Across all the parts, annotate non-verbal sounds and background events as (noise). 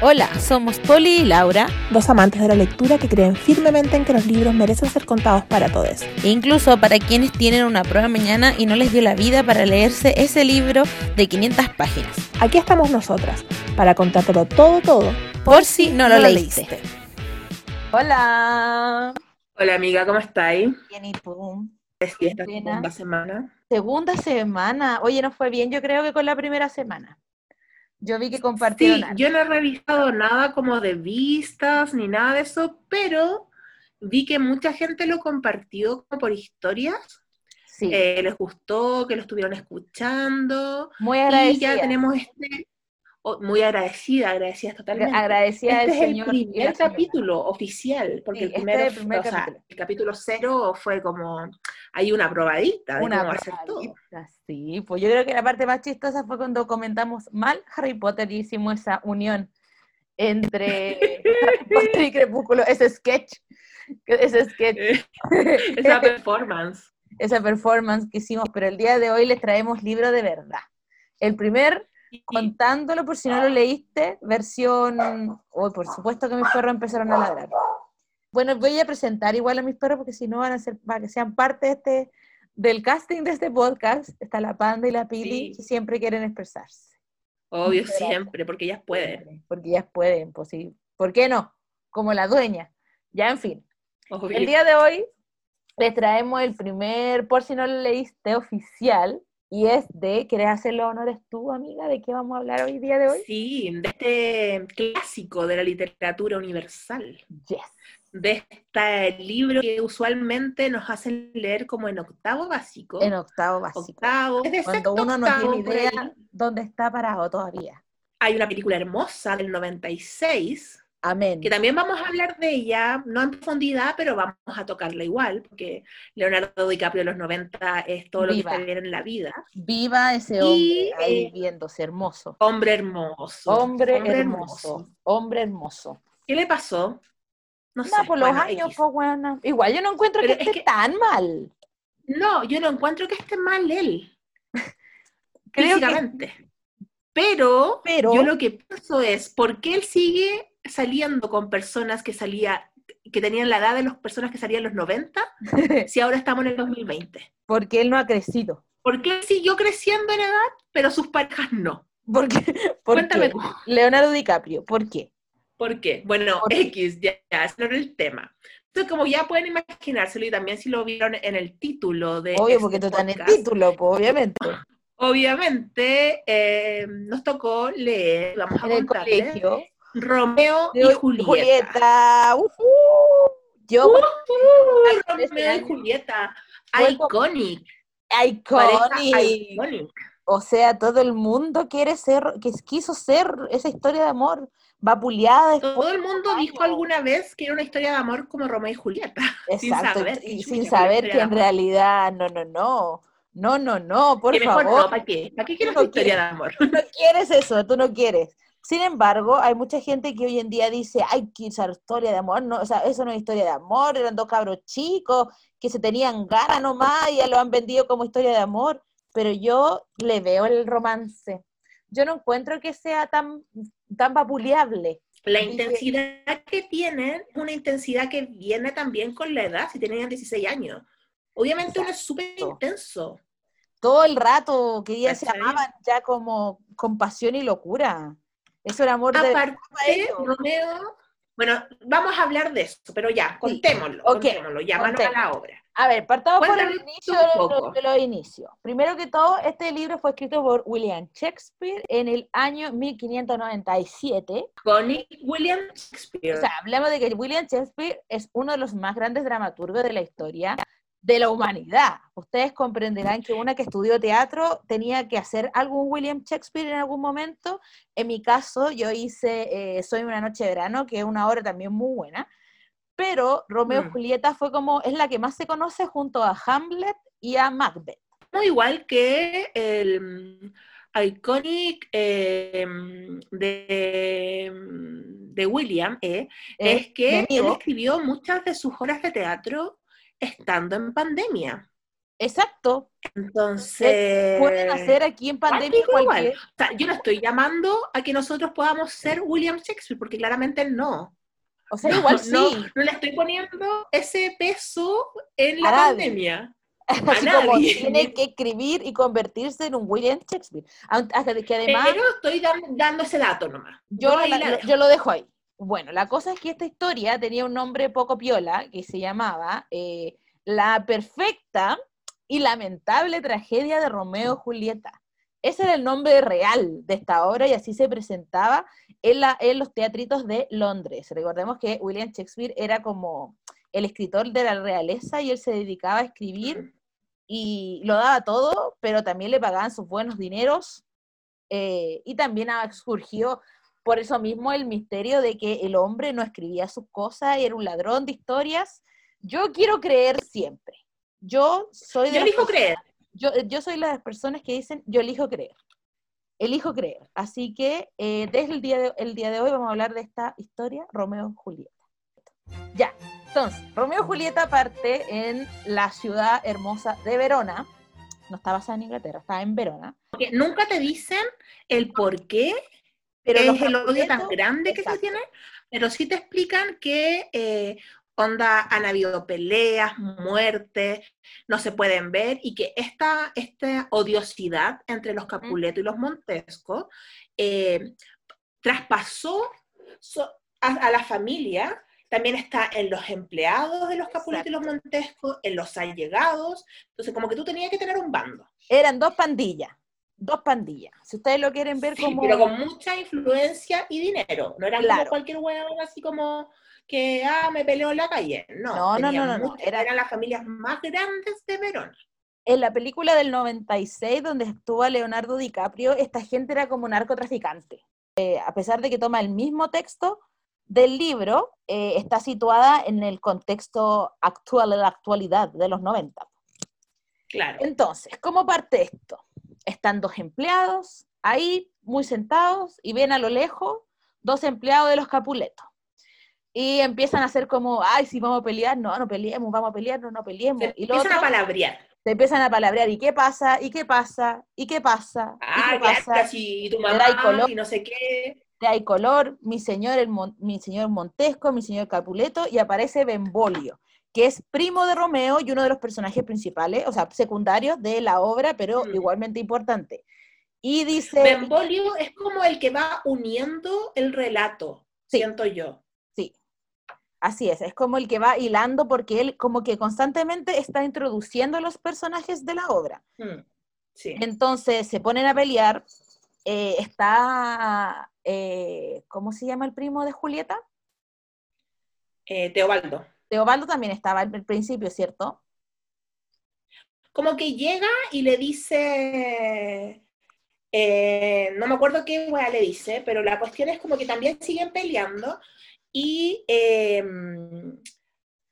Hola, somos Poli y Laura, dos amantes de la lectura que creen firmemente en que los libros merecen ser contados para todos. E incluso para quienes tienen una prueba mañana y no les dio la vida para leerse ese libro de 500 páginas. Aquí estamos nosotras, para contártelo todo, todo, por, si no, lo, leíste. Hola. Hola amiga, ¿cómo estáis? Bien, ¿y tú? Es esta segunda semana. Segunda semana. Oye, no fue bien, yo creo que con la primera semana. Yo vi que compartieron. Sí, yo no he revisado nada como de vistas ni nada de eso, pero vi que mucha gente lo compartió como por historias. Sí. Eh, les gustó, que lo estuvieron escuchando. Muy agradecida. Y ya tenemos este Oh, muy agradecida, agradecida totalmente. Agradecida este es señor el primer capítulo oficial, porque Sí, el, este primero, es el primer o sea, el capítulo cero fue como, hay una probadita de Una cómo hacer todo. probadita, Sí, pues yo creo que la parte más chistosa fue cuando comentamos mal Harry Potter y hicimos esa unión entre (laughs) Harry Potter y Crepúsculo, ese sketch, ese sketch, (laughs) Esa performance. esa performance que hicimos, pero el día de hoy les traemos libro de verdad. El primer, contándolo por si no lo leíste, versión, oh, por supuesto que mis perros empezaron a ladrar. Bueno, voy a presentar igual a mis perros porque si no van a ser, para que sean parte de este, del casting de este podcast, está la Panda y la Pili, Sí. que siempre quieren expresarse. Obvio, siempre, porque ellas pueden. Porque ellas pueden, pues sí. ¿Por qué no? Como la dueña. Ya, en fin. Obvio. El día de hoy les traemos el primer, por si no lo leíste, oficial, y es de, ¿querés hacer los honores tú, amiga? ¿De qué vamos a hablar hoy día de hoy? Sí, de este clásico de la literatura universal, Yes. De este libro que usualmente nos hacen leer como en octavo básico. En octavo básico. octavo, Cuando uno no octavo, tiene por idea dónde está parado todavía. Hay una película hermosa del 96, Amén. que también vamos a hablar de ella, no en profundidad, pero vamos a tocarla igual, porque Leonardo DiCaprio de los 90 es todo lo Viva. que está bien en la vida. Viva ese Y, hombre ahí eh, viéndose hermoso. Hombre hermoso. Hombre, hermoso. Hombre hermoso. ¿Qué le pasó? No sé. Por los bueno, años, pues. Igual yo no encuentro Pero que es esté que- tan mal. No, yo no encuentro que esté mal él, (laughs) Creo que-. Pero, Pero- yo lo que pienso es, ¿por qué él sigue saliendo con personas que salía, que tenían la edad de las personas que salían en los 90, (laughs) si ahora estamos en el 2020? Porque él no ha crecido. ¿Por qué él siguió creciendo en edad, pero sus parejas no? Porque, (laughs) ¿por Cuéntame tú. Leonardo DiCaprio, ¿por qué? ¿Por qué? Bueno, ¿Por X, ya, ya, era el tema. Entonces, como ya pueden imaginárselo, y también si lo vieron en el título de Obvio, este porque tú estás en el título, pues, obviamente. (laughs) obviamente eh, nos tocó leer, vamos a contarles. Romeo y Julieta. Julieta. ujú. Yo, Uh, ese Romeo y. Julieta. Iconic. iconic. O sea, todo el mundo quiere ser, que quiso ser esa historia de amor vapuleada. después Todo el mundo dijo alguna vez que era una historia de amor como Romeo y Julieta. (laughs) sin Exacto, saber y que sin saber que en realidad, no, no, no, no, no, no, por Que mejor favor, no, ¿para qué? ¿Para qué quieres no una historia de amor? no quieres eso, tú no quieres. Sin embargo, hay mucha gente que hoy en día dice, ay, que esa historia de amor, no, o sea, eso no es historia de amor, eran dos cabros chicos que se tenían ganas nomás y ya lo han vendido como historia de amor, pero yo le veo el romance. Yo no encuentro que sea tan, tan vapuleable. La intensidad que tienen es una intensidad que viene también con la edad, si tenían 16 años. Obviamente uno es súper intenso. Todo el rato que ya se amaban ya como con pasión y locura. Eso era amor de Aparte, ellos. Romeo, bueno, vamos a hablar de eso, pero ya, contémoslo, ok, contémoslo, ya manos a la obra. A ver, partamos por el inicio de, lo- los inicios. Primero que todo, este libro fue escrito por William Shakespeare en el año 1597. Connie William Shakespeare. O sea, hablamos de que William Shakespeare es uno de los más grandes dramaturgos de la historia de la humanidad. Ustedes comprenderán que una que estudió teatro tenía que hacer algún William Shakespeare en algún momento. En mi caso, yo hice eh, Soy una noche de verano, que es una obra también muy buena. Pero Romeo y Mm. Julieta fue como, es la que más se conoce junto a Hamlet y a Macbeth. No igual que el mm, iconic eh, de, mm, de William, eh, Eh, es que él escribió muchas de sus obras de teatro estando en pandemia. Exacto. Entonces. Pueden hacer aquí en pandemia cuático igual. cualquier... O sea, yo no estoy llamando a que nosotros podamos ser William Shakespeare, porque claramente él no. O sea, igual no, sí. no le estoy poniendo ese peso en la pandemia. (laughs) Así como nadie. tiene que escribir y convertirse en un William Shakespeare. Que además... Pero estoy dan- dando ese dato nomás. Yo, No, la- yo lo dejo ahí. Bueno, la cosa es que esta historia tenía un nombre poco piola que se llamaba eh, La perfecta y lamentable tragedia de Romeo y Julieta. Ese era el nombre real de esta obra y así se presentaba en, la- en los teatritos de Londres. Recordemos que William Shakespeare era como el escritor de la realeza y él se dedicaba a escribir y lo daba todo, pero también le pagaban sus buenos dineros. eh, y también ha surgido por eso mismo el misterio de que el hombre no escribía sus cosas y era un ladrón de historias. Yo quiero creer siempre. Yo soy de Yo elijo personas- creer. Yo, yo soy las personas que dicen, yo elijo creer. Elijo creer. Así que eh, desde el día, de, el día de hoy vamos a hablar de esta historia, Romeo y Julieta. Ya, entonces, Romeo y Julieta parte en la ciudad hermosa de Verona. No está basada en Inglaterra, está en Verona. Porque nunca te dicen el por qué Pero es el odio tan grande que se tiene, pero sí te explican que eh, onda han habido peleas, muertes, no se pueden ver y que esta, esta odiosidad entre los Capuleto y los Montesco eh, traspasó so- a, a la familia. También está en los empleados de los Capuleto y los Montesco, en los allegados. Entonces, como que tú tenías que tener un bando. Eran dos pandillas, dos pandillas. Si ustedes lo quieren ver Sí, como... pero con mucha influencia y dinero. No eran como cualquier hueón así como que, ah, me peleó en la calle. No, No, no, no, no, era- eran las familias más grandes de Verona. En la película del 96, donde estuvo Leonardo DiCaprio, esta gente era como narcotraficante. Eh, a pesar de que toma el mismo texto del libro, eh, está situada en el contexto actual, de la actualidad de los 90. Claro. Entonces, ¿cómo parte esto? Están dos empleados ahí, muy sentados, y ven a lo lejos dos empleados de los Capuletos. Y empiezan a hacer como, ay, si vamos a pelear, no, no peleemos, vamos a pelear, no, no peleemos. Se y empiezan a otro, palabrear. se empiezan a palabrear, ¿y qué pasa? ¿Y qué pasa? ¿Y qué pasa? ¿Y Ah, qué claro, pasa? si tu mamá color. y no sé qué. Hay color, mi señor, el mi señor Montesco, mi señor Capuleto, y aparece Benvolio, que es primo de Romeo y uno de los personajes principales, o sea, secundarios de la obra, pero Mm. igualmente importante. Y dice, Benvolio es como el que va uniendo el relato, Sí. siento yo. sí, así es, es como el que va hilando porque él como que constantemente está introduciendo a los personajes de la obra. Mm, Sí. Entonces se ponen a pelear, eh, está, eh, ¿cómo se llama el primo de Julieta? Eh, Teobaldo. Teobaldo también estaba al principio, ¿cierto? como que llega y le dice, eh, no me acuerdo qué weá le dice, pero la cuestión es como que también siguen peleando y eh,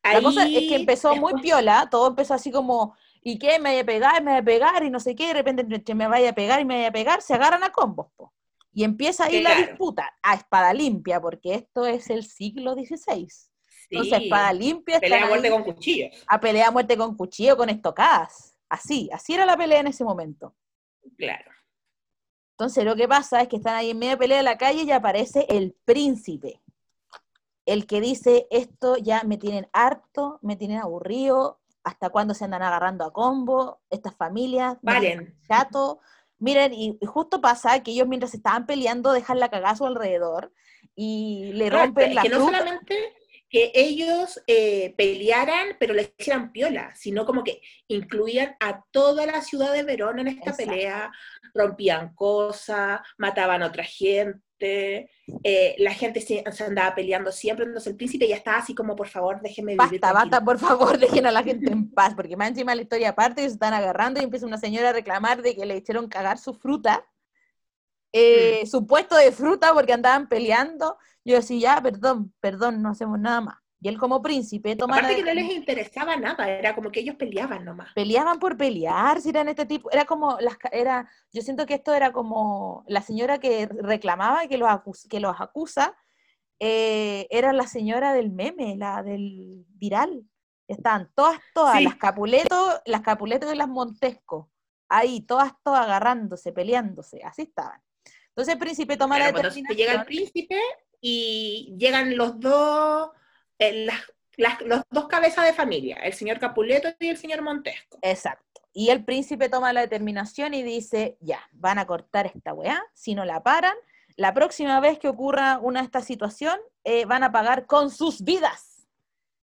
La cosa es ahí que empezó muy después- piola, todo empezó así como, ¿y qué? Me voy a pegar, me voy a pegar, y no sé qué, de repente me vaya a pegar y me vaya a pegar, se agarran a combos, po. Y empieza ahí la disputa, a espada limpia, porque esto es el siglo XVI. Entonces, espada limpia, pelea a muerte ahí con cuchillos. a pelea a muerte con cuchillo, con estocadas. Así, así era la pelea en ese momento. Claro. Entonces lo que pasa es que están ahí en medio de pelea de la calle y aparece el príncipe. El que dice, esto ya me tienen harto, me tienen aburrido, hasta cuándo se andan agarrando a combo, estas familias, Paren. chato. Miren, y, y justo pasa que ellos mientras estaban peleando dejan la su alrededor y le rompen es la que no solamente que ellos eh, pelearan, pero le hicieran piola, sino como que incluían a toda la ciudad de Verona en esta Exacto. pelea, rompían cosas, mataban a otra gente, eh, la gente se, se andaba peleando siempre, entonces el príncipe ya estaba así como, por favor, déjenme vivir Basta, tranquilo". basta, por favor, (laughs) dejen a la gente en paz, porque más encima la historia aparte, ellos están agarrando y empieza una señora a reclamar de que le hicieron cagar su fruta, eh, Mm. su puesto de fruta porque andaban peleando. Yo decía, ya, perdón, perdón, no hacemos nada más. Y él como príncipe toma Aparte que no les interesaba nada, era como que ellos peleaban nomás. peleaban por pelear, si eran este tipo, era como, las, era, yo siento que esto era como la señora que reclamaba y que los, acus- que los acusa, eh, era la señora del meme, la del viral, Estaban todas, todas, Sí. las Capuleto, las Capuleto y las Montesco, ahí, todas, todas agarrándose, peleándose, así estaban. Entonces el príncipe toma Claro, la determinación. llega el príncipe y llegan los dos, eh, las, las- los dos cabezas de familia, el señor Capuleto y el señor Montesco. Exacto. Y el príncipe toma la determinación y dice, ya, van a cortar esta weá, si no la paran, la próxima vez que ocurra una esta situación, eh, van a pagar con sus vidas.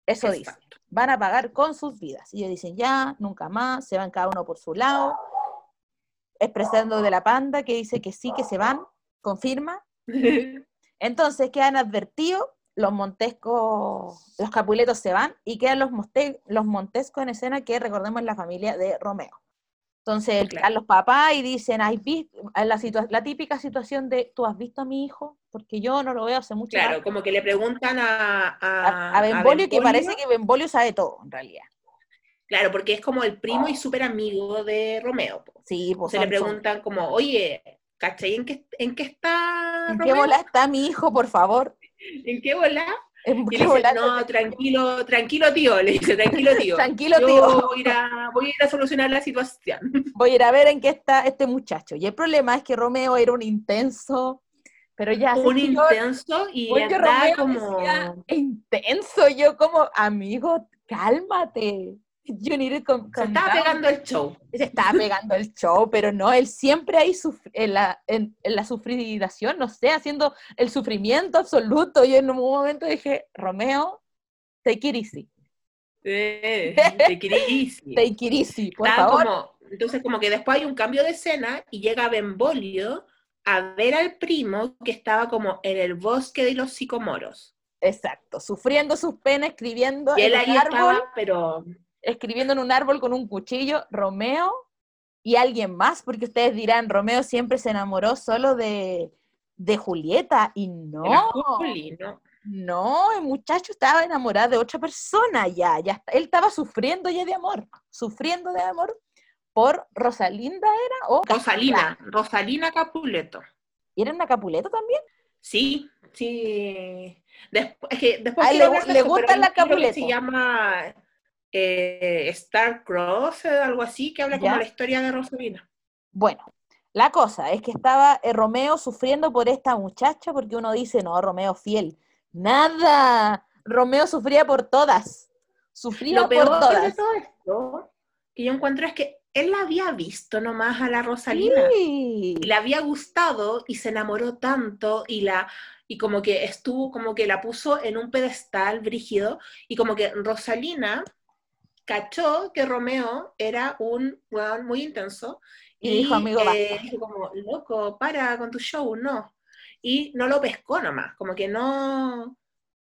Eso dice, van a pagar con sus vidas. Y ellos dicen, ya, nunca más, se van cada uno por su lado, expresando de la panda que dice que sí, que se van, confirma. (laughs) Entonces quedan advertidos, los montescos, los capuletos se van y quedan los, monte- los montescos en escena que recordemos la familia de Romeo. Entonces Claro. están los papás y dicen, ¿Has visto? La, típica situación de, ¿tú has visto a mi hijo? Porque yo no lo veo hace mucho Claro, rato". como que le preguntan a, a, a, a Benvolio, que Benvolio. parece que Benvolio sabe todo, en realidad. Claro, porque es como el primo y súper amigo de Romeo. po. Sí, pues Se le preguntan como, oye, ¿cachai? ¿En qué, en qué está ¿En qué bola está mi hijo, por favor? ¿En qué bola? ¿En Y qué le dice, bola no, tranquilo, tranquilo tío, le dice, tranquilo tío. (laughs) Tranquilo, Yo tío. Voy a, ir a, voy a ir a solucionar la situación. (laughs) Voy a ir a ver en qué está este muchacho. Y el problema es que Romeo era un intenso, pero ya... Un intenso y como... decía, intenso, yo como, amigo, cálmate. You need Se estaba down". pegando el show. Se estaba pegando el show, pero no, él siempre ahí en, la, en, en la sufridación, no sé, haciendo el sufrimiento absoluto. Yo en un momento dije, Romeo, take it easy, (laughs) Eh, take it easy, por Estaba favor. como- entonces como que después hay un cambio de escena y llega Benvolio a ver al primo que estaba como en el bosque de los sicomoros. Exacto, sufriendo sus penas, escribiendo Y él en ahí árbol, estaba, pero escribiendo en un árbol con un cuchillo, Romeo y alguien más, porque ustedes dirán, Romeo siempre se enamoró solo de, de Julieta, y no, Juli, ¿no? no, el muchacho estaba enamorado de otra persona ya, ya él estaba sufriendo ya de amor, sufriendo de amor por Rosalinda era, o Rosalina, Rosalina Capuleto. ¿Y era una Capuleto también? Sí, sí. Despu- es que después Ah, le hablar gu- de le eso, pero gustan hay las un libro que Capuleto. Se llama eh, Star Cross, algo así, que habla como ¿Ya? la historia de Rosalina. Bueno, la cosa es que estaba eh, Romeo sufriendo por esta muchacha porque uno dice, no, Romeo fiel. Nada, Romeo sufría por todas. Sufría Lo peor por de todas. todo esto que yo encuentro es que él la había visto nomás a la Rosalina. Sí. y le había gustado y se enamoró tanto y la y como que estuvo como que la puso en un pedestal brígido y como que Rosalina cachó que Romeo era un weón muy intenso Y dijo, "Amigo, basta". dijo como loco para con tu show no y no lo pescó nomás como que no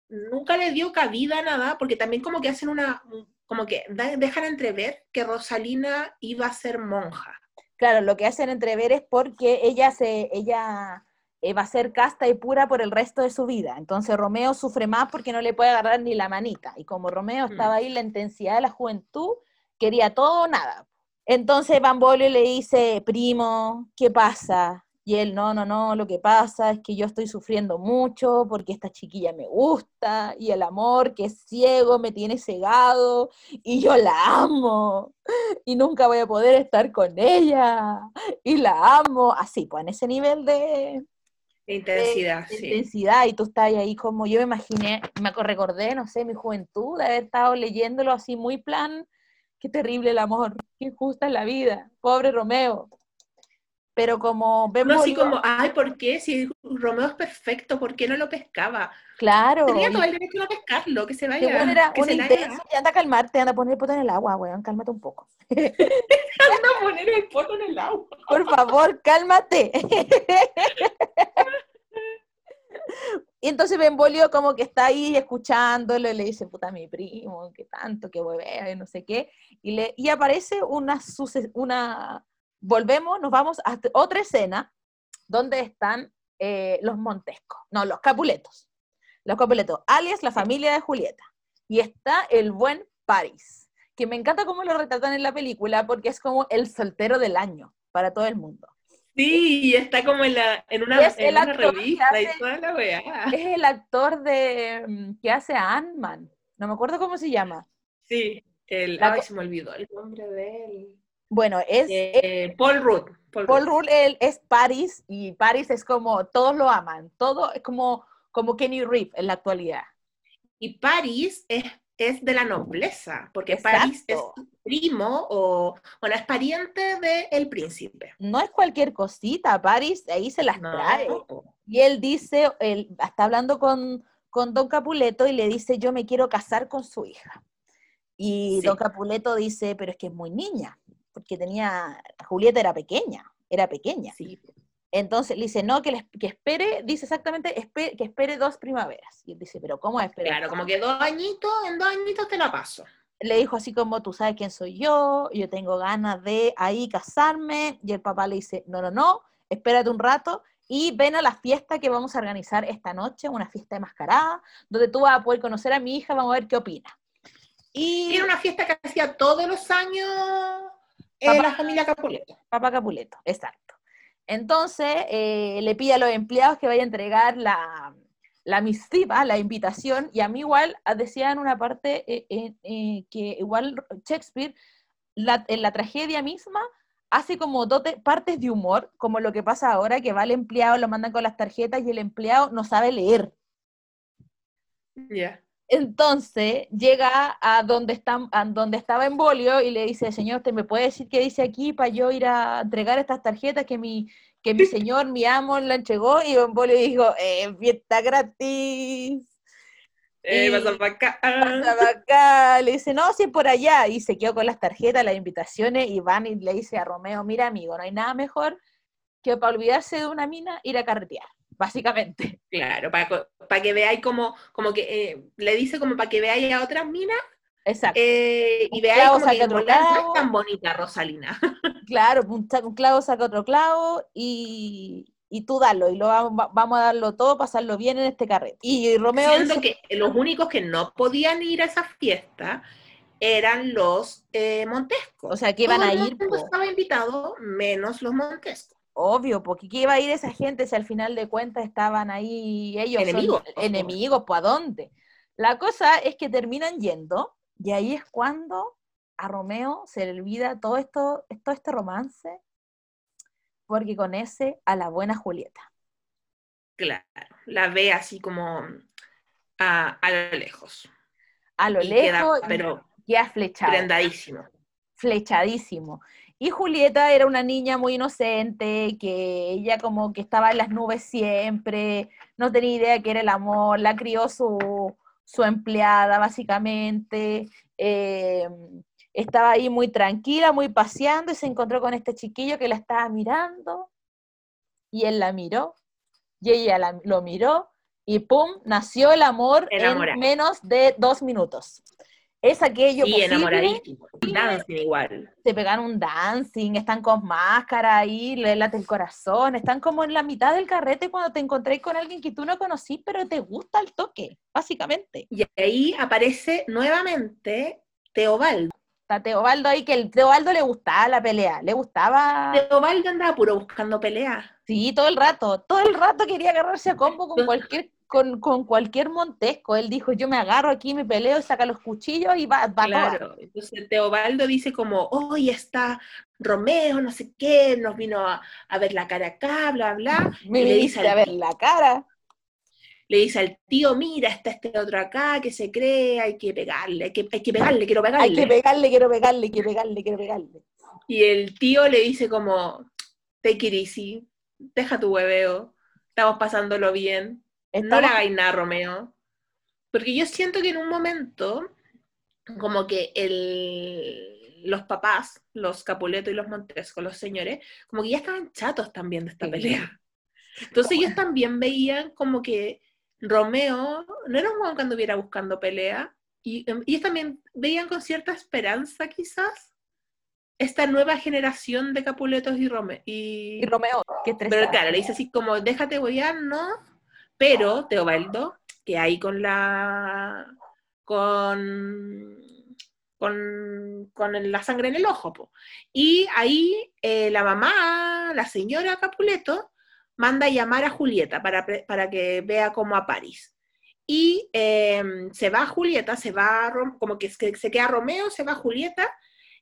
nunca le dio cabida a nada porque también como que hacen una como que dejan entrever que Rosalina iba a ser monja Claro, lo que hacen entrever es porque ella se, ella eh, va a ser casta y pura por el resto de su vida. Entonces Romeo sufre más porque no le puede agarrar ni la manita. Y como Romeo Mm. estaba ahí la intensidad de la juventud, quería todo o nada. Entonces Bambolio le dice, primo, ¿qué pasa? Y él, no, no, no, lo que pasa es que yo estoy sufriendo mucho porque esta chiquilla me gusta y el amor que es ciego me tiene cegado y yo la amo y nunca voy a poder estar con ella y la amo, así, pues en ese nivel de, intensidad de sí. intensidad y tú estás ahí como, yo me imaginé, me recordé, no sé, mi juventud, de haber estado leyéndolo así muy plan, qué terrible el amor, qué injusta es la vida, pobre Romeo. Pero como Uno así Benvolio- como, ay, ¿por qué? Si Romeo es perfecto, ¿por qué no lo pescaba? claro, Tenía todo el derecho a pescarlo, que se que vaya. bueno, era que un se largue. intenso, y anda a calmarte, anda a poner el poto en el agua, weón, cálmate un poco. (laughs) Anda a poner el poto en el agua. Por favor, cálmate. (laughs) Y entonces Benvolio como que está ahí escuchándolo y le dice, puta, mi primo, qué tanto, qué huevea, no sé qué. Y, le, y aparece una, una, volvemos, nos vamos a otra escena donde están eh, los Montescos, no, los Capuletos. Los Capuletos, alias la familia de Julieta. Y está el buen Paris, que me encanta cómo lo retratan en la película porque es como el soltero del año para todo el mundo. Sí, está como en, la, en una, Es en el una actor que revista hace- y toda la weá. Es el actor de mm, que hace a Ant-Man. No me acuerdo cómo se llama. Sí, el, La ay, se me olvidó el nombre de él. Bueno, es, Eh, Paul Rudd. Paul Paul Rudd. Él es Paris y Paris es como, todos lo aman, todo es como, como Kenny Reeve en la actualidad. Y Paris es, es de la nobleza, porque Exacto. Paris es primo o, bueno, es pariente del príncipe. No es cualquier cosita, Paris ahí se las No, trae. Y él dice, él está hablando con, con Don Capuleto y le dice, yo me quiero casar con su hija. Y Sí. Don Capuleto dice, pero es que es muy niña, porque tenía, Julieta era pequeña, era pequeña. Sí. Entonces le dice, no, que, les- que espere, dice exactamente, que espere dos primaveras. Y él dice, pero ¿cómo esperar? Claro, como que dos añitos, en dos añitos te la paso. le dijo así como, tú sabes quién soy yo, yo tengo ganas de ahí casarme, y el papá le dice, no, no, no, espérate un rato, y ven a la fiesta que vamos a organizar esta noche, una fiesta de mascarada, donde tú vas a poder conocer a mi hija, vamos a ver qué opina. Y Era una fiesta que hacía todos los años eh, Papá. la familia Capuleto. papá Capuleto, exacto. Entonces, eh, le pide a los empleados que vaya a entregar la, la misiva, la invitación, y a mí igual ah, decía en una parte eh, eh, que igual Shakespeare, la- en la tragedia misma, hace como dos te- partes de humor, como lo que pasa ahora, que va el empleado, lo mandan con las tarjetas y el empleado no sabe leer. Ya. Entonces llega a donde, está, a donde estaba en bolio y le dice, señor, ¿usted me puede decir qué dice aquí para yo ir a entregar estas tarjetas que mi, que mi señor, mi amo, la entregó? Y en bolio dijo, eh, fiesta gratis. Eh, pasa pa' acá. Estaba acá, le dice, no, si es por allá. Y se quedó con las tarjetas, las invitaciones, y van y le dice a Romeo, mira amigo, no hay nada mejor que para olvidarse de una mina, ir a carretear, básicamente. (laughs) Claro, para que veáis como, como que eh, le dice como para que veáis a otras minas Exacto. eh, y veáis como que saca en otro clavo. es tan bonita Rosalina. (laughs) Claro, un, clavo saca otro clavo y, y tú dalo, y lo vamos, va- vamos a darlo todo, pasarlo bien en este carrete. Y Romeo Siendo dice, que los únicos que no podían ir a esa fiesta eran los eh, Montescos. o sea, que iban Todo a el ir, mundo po. estaba invitado, menos los Montescos. Obvio, porque ¿qué iba a ir esa gente si al final de cuentas estaban ahí ellos? son Enemigos, po. enemigos, ¿pues a dónde? La cosa es que terminan yendo, y ahí es cuando a Romeo se le olvida todo esto, todo este romance, porque conoce a la buena Julieta. Claro, la ve así como a, a lo lejos. A lo y queda, lejos, pero queda flechado. prendadísimo. flechadísimo. Y Julieta era una niña muy inocente, que ella como que estaba en las nubes siempre, no tenía idea que era el amor, la crió su, su empleada básicamente, eh, estaba ahí muy tranquila, muy paseando y se encontró con este chiquillo que la estaba mirando y él la miró y ella la- lo miró y ¡pum! nació el amor en menos de dos minutos. Es aquello Y posible enamoradísimo. Dancing igual. se pegan un dancing, están con máscara ahí, le late el corazón, están como en la mitad del carrete cuando te encontré con alguien que tú no conocís, pero te gusta el toque, básicamente. Y ahí aparece nuevamente Teobaldo. Está Teobaldo ahí, que el Teobaldo le gustaba la pelea, le gustaba, Teobaldo andaba puro buscando pelea. sí, todo el rato, todo el rato quería agarrarse a combo con cualquier, con, con cualquier Montesco. Él dijo, yo me agarro aquí, me peleo, saca los cuchillos y va, va toda. Claro. Entonces Teobaldo dice como, hoy está Romeo, no sé qué, nos vino a, a ver la cara acá, bla, bla. Me y le dice a ver la cara. le dice al tío, mira, está este otro acá que se cree, hay que pegarle, hay que, hay que pegarle, quiero pegarle. Hay que pegarle, quiero pegarle, quiero pegarle, quiero pegarle. Y el tío le dice como, take it easy, deja tu hueveo, estamos pasándolo bien, no Estamos- hagáis nada, Romeo. Porque yo siento que en un momento, como que el, los papás, los Capuleto y los Montesco, los señores, como que ya estaban chatos también de esta Sí. pelea. Entonces ellos también veían como que Romeo no era un hueón cuando hubiera buscando pelea, y em, ellos también veían con cierta esperanza quizás esta nueva generación de Capuletos y Romeo. Y Romeo, qué Pero claro, le dice así como, déjate huevear, ¿no? Pero Teobaldo, que ahí con la. con. con, la sangre en el ojo, po. Y ahí eh, la mamá, la señora Capuleto, manda a llamar a Julieta para, para que vea como a París. y em, se va Julieta, se va, como que se, se queda Romeo, se va Julieta,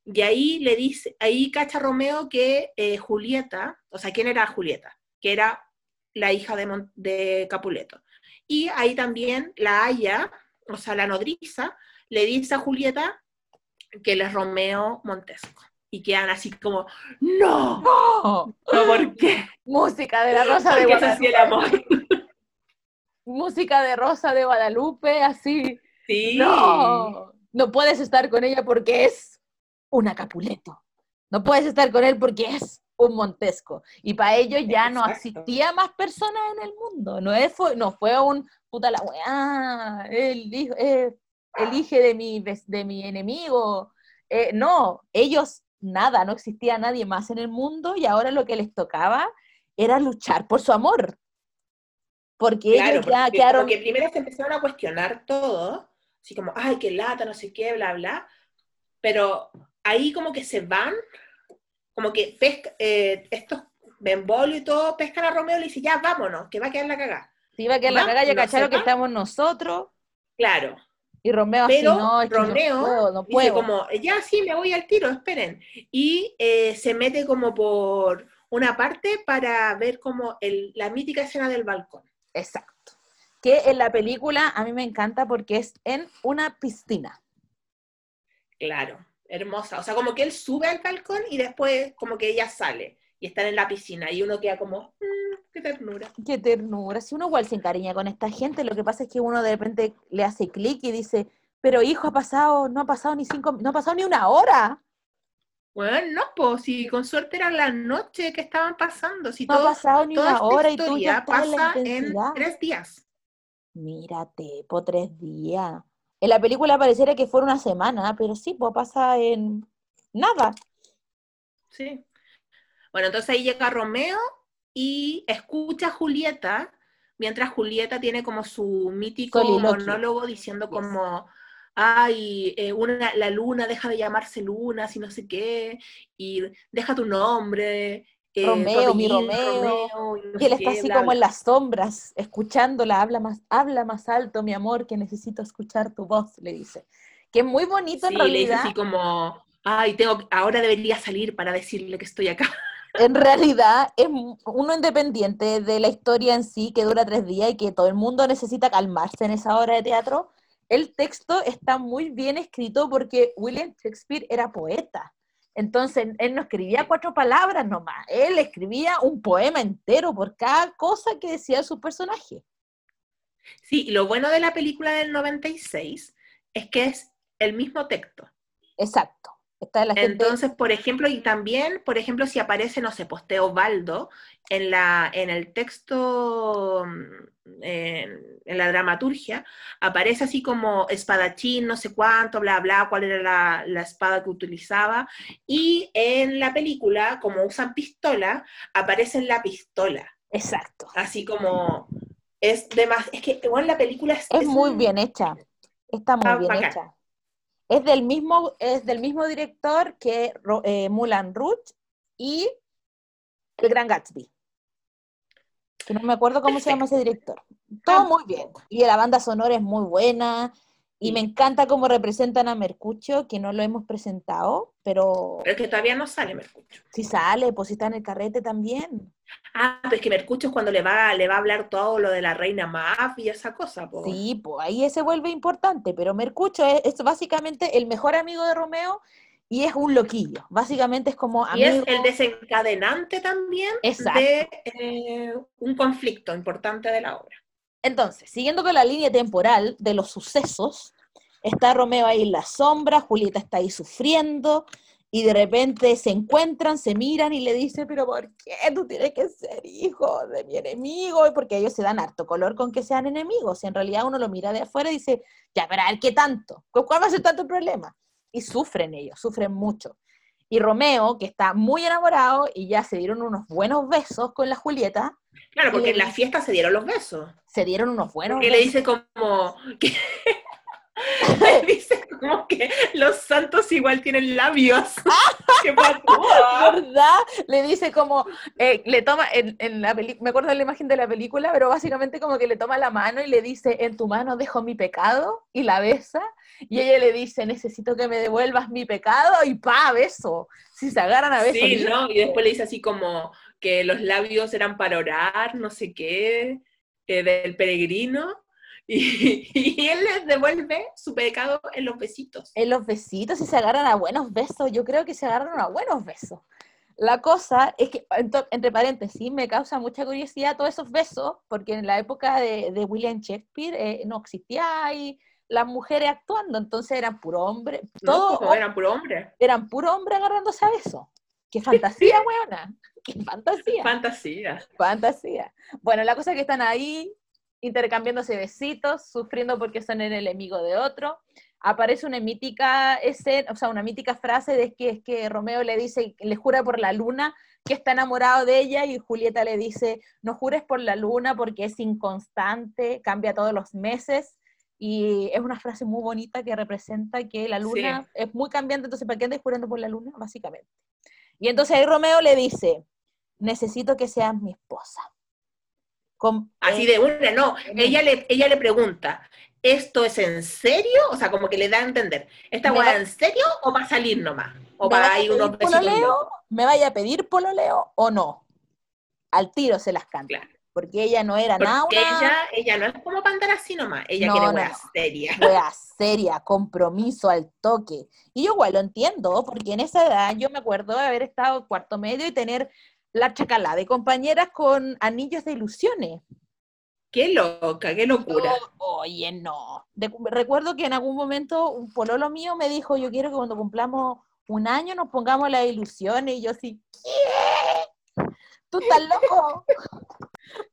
y ahí le dice, ahí cacha Romeo que eh, Julieta, o sea, ¿quién era Julieta? Que era la hija de, de Capuleto. Y ahí también la Haya, o sea, la nodriza, le dice a Julieta que él es Romeo Montesco. Y quedan así como, ¡No! ¡No! ¿Por qué? Música de la Rosa de Guadalupe. el amor. Música de Rosa de Guadalupe, así. Sí. No, no puedes estar con ella porque es una Capuleto. No puedes estar con él porque es un Montesco. Y para ellos ya no existía más personas en el mundo. No, es, fue, no fue un puta la weá, el hijo, eh, elige de mi, de mi enemigo. Eh, no, ellos nada, no existía nadie más en el mundo y ahora lo que les tocaba era luchar por su amor. Porque Claro, ellos ya porque quedaron como que primero se empezaron a cuestionar todo, así como, ay, qué lata, no sé qué, bla, bla, pero ahí como que se van, como que pesca, eh, estos Bembol y todo pescan a Romeo y le dicen, ya, vámonos, que va a quedar la cagada. Se iba a quedar la Va, cagada, ya cacharon que va. estamos nosotros. Claro, Y Romeo Pero así, no, es que Romeo no puedo, no dice como, ya, sí, me voy al tiro, esperen. Y eh, se mete como por una parte para ver como el, la mítica escena del balcón. Exacto. Que en la película a mí me encanta porque es en una piscina. Claro, hermosa. O sea, como que él sube al balcón y después como que ella sale y están en la piscina y uno queda como, "Mm, qué ternura. Qué ternura. Si uno igual se encariña con esta gente, lo que pasa es que uno de repente le hace clic y dice, pero hijo, ha pasado, no ha pasado ni cinco, no ha pasado ni una hora. Bueno, no, pues si con suerte era la noche que estaban pasando, si No ha todo, pasado ni toda una hora y tú ya en la pasa en intensidad. tres días. Mírate, por tres días. En la película pareciera que fuera una semana, pero sí, pues pasa en nada. Sí. Bueno, entonces ahí llega Romeo y escucha a Julieta, mientras Julieta tiene como su mítico Soliloquio. monólogo diciendo como, ay, eh, una, la luna deja de llamarse luna, si no sé qué, y deja tu nombre. Eh, Romeo, mi apellido, Romeo. y no Y él está qué, así bla, como bla. en las sombras, escuchándola, habla más, habla más alto, mi amor, que necesito escuchar tu voz, le dice. Que es muy bonito en Sí, le dice realidad. así como, ay, tengo, ahora debería salir para decirle que estoy acá. En realidad es uno independiente de la historia en sí, que dura tres días y que todo el mundo necesita calmarse en esa obra de teatro. El texto está muy bien escrito porque William Shakespeare era poeta. Entonces, él no escribía cuatro palabras nomás, él escribía un poema entero por cada cosa que decía su personaje. Sí, y lo bueno de la película del 96 es que es el mismo texto. Exacto. Está la gente, Entonces, por ejemplo, y también, por ejemplo, si aparece, no sé, pues Teobaldo en, la, en el texto, mm, en, en la dramaturgia, aparece así como espadachín, no sé cuánto, bla, bla, cuál era la, la espada que utilizaba. Y en la película, como usan pistola, aparece en la pistola. exacto. Así como, es de más, es que, bueno, la película es, Es muy un- bien hecha. Está muy bien bacán. hecha. Es del mismo, es del mismo director que eh, Moulin Rouge y El Gran Gatsby. Que no me acuerdo cómo se llama ese director. Todo muy bien. Y la banda sonora es muy buena. Y Sí. me encanta cómo representan a Mercucho, que no lo hemos presentado, pero Pero es que todavía no sale Mercucho. si sale, pues si está en el carrete también. Ah, pero es que Mercucho es cuando le va, le va a hablar todo lo de la reina Maaf y esa cosa, po. Sí, pues ahí se vuelve importante, pero Mercucho es, es básicamente el mejor amigo de Romeo y es un loquillo. Básicamente es como Y es amigo. el desencadenante también Exacto. de eh, un conflicto importante de la obra. Entonces, siguiendo con la línea temporal de los sucesos, está Romeo ahí en la sombra, Julieta está ahí sufriendo, y de repente se encuentran, se miran y le dice, pero ¿por qué tú tienes que ser hijo de mi enemigo? Y porque ellos se dan harto color con que sean enemigos. Y en realidad uno lo mira de afuera y dice, ya, pero a ver, ¿qué tanto? ¿Cu- ¿Cuál va a ser tanto el problema? Y sufren ellos, sufren mucho. Y Romeo, que está muy enamorado y ya se dieron unos buenos besos con la Julieta, Claro, porque le en la fiesta se dieron los besos. se dieron unos buenos Porque le besos. dice como (laughs) Dice como que los santos igual tienen labios. (laughs) ¡Qué ¿Verdad? Le dice como, eh, le toma, en, en la me acuerdo de la imagen de la película, pero básicamente como que le toma la mano y le dice, en tu mano dejo mi pecado, y la besa, y ella le dice, necesito que me devuelvas mi pecado, y pa, beso. Si se agarran a besos. Sí, ¿no? Y después le dice así como que los labios eran para orar, no sé qué, eh, del peregrino. Y, (laughs) y él les devuelve su pecado en los besitos. En los besitos y se agarran a buenos besos. Yo creo que se agarran a buenos besos. La cosa es que, entre paréntesis, me causa mucha curiosidad todos esos besos, porque en la época de, de William Shakespeare eh, no existía ahí las mujeres actuando, entonces eran puro hombre, ¿no? todo Como eran puro hombre. eran puro hombre agarrándose a besos. ¡Qué fantasía, (laughs) weona! ¡Qué fantasía! Fantasía. Fantasía. Bueno, la cosa es que están ahí intercambiándose besitos, sufriendo porque son el enemigo de otro. Aparece una mítica escena, o sea, una mítica frase de que es que Romeo le dice, le jura por la luna que está enamorado de ella y Julieta le dice, no jures por la luna porque es inconstante, cambia todos los meses. Y es una frase muy bonita que representa que la luna es muy cambiante, entonces ¿para qué andas jurando por la luna? Básicamente. Y entonces ahí Romeo le dice, necesito que seas mi esposa. Com- Así de una, no. Ella le, ella le pregunta, ¿esto es en serio? O sea, como que le da a entender, ¿esta weá en serio o va a salir nomás? O ¿Me va a ir unos pololeo? ¿Me vaya a pedir pololeo o no? Al tiro se las canta. Claro. Porque ella no era nada Porque ella, ella no es como para andar así nomás, ella No, quiere no, weá no. seria. seria, compromiso al toque. Y yo igual lo entiendo, porque en esa edad yo me acuerdo de haber estado cuarto medio y tener la chacalá de compañeras con anillos de ilusiones. Qué loca, qué locura. Oh, oye, no. De- recuerdo que en algún momento un pololo mío me dijo, yo quiero que cuando cumplamos un año nos pongamos las ilusiones. Y yo así, ¿qué? ¿Tú estás loco? (laughs)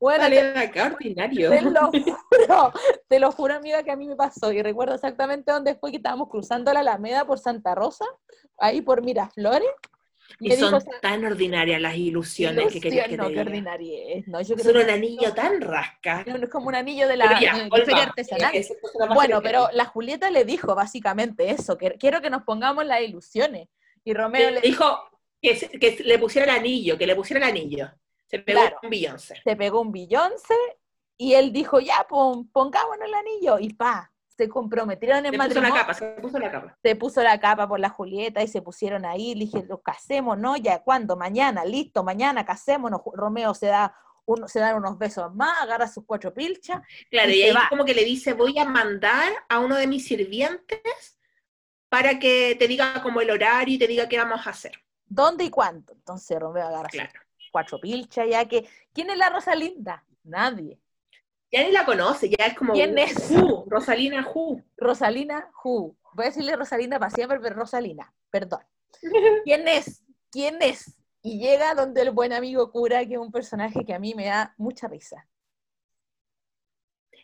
Bueno, Sale te, ordinario. te lo juro, te lo juro, amiga, que a mí me pasó. Y recuerdo exactamente dónde fue que estábamos cruzando la Alameda por Santa Rosa, ahí por Miraflores. Y son dijo, tan ordinarias las ilusiones que querías que Ilusión, te no, diga. ordinaria ¿no? Yo creo Son que un anillo tan rasca. no, es como un anillo de la Pero ya, feria ya, artesanal. Bueno, pero la Julieta le dijo básicamente eso, que quiero que nos pongamos las ilusiones. Y Romeo Le le dijo que, le pusiera el anillo, que le pusiera el anillo. Se pegó Claro. un Beyoncé. se pegó un Beyoncé y él dijo, ya, pon, pongámonos el anillo. Y pa, se comprometieron en Se puso la matrimonio. capa, se puso la capa. Se puso la capa por la Julieta y se pusieron ahí. Le dije, los casemos, ¿no? Ya, ¿cuándo? Mañana, listo, mañana casémonos. Romeo se da un- se dan unos besos más, agarra sus cuatro pilchas. Claro, Y ahí va. como que le dice, voy a mandar a uno de mis sirvientes para que te diga como el horario y te diga qué vamos a hacer. ¿Dónde y cuándo? Entonces Romeo agarra sus cuatro pilchas, ya que. ¿Quién es la Rosalinda? Nadie. Ya ni la conoce, ya es como ¿Quién es? Who, Rosalina Who. Rosalina Who. Voy a decirle Rosalinda para siempre, pero Rosalina, perdón. (laughs) ¿Quién es? ¿Quién es? Y llega donde el buen amigo cura, que es un personaje que a mí me da mucha risa.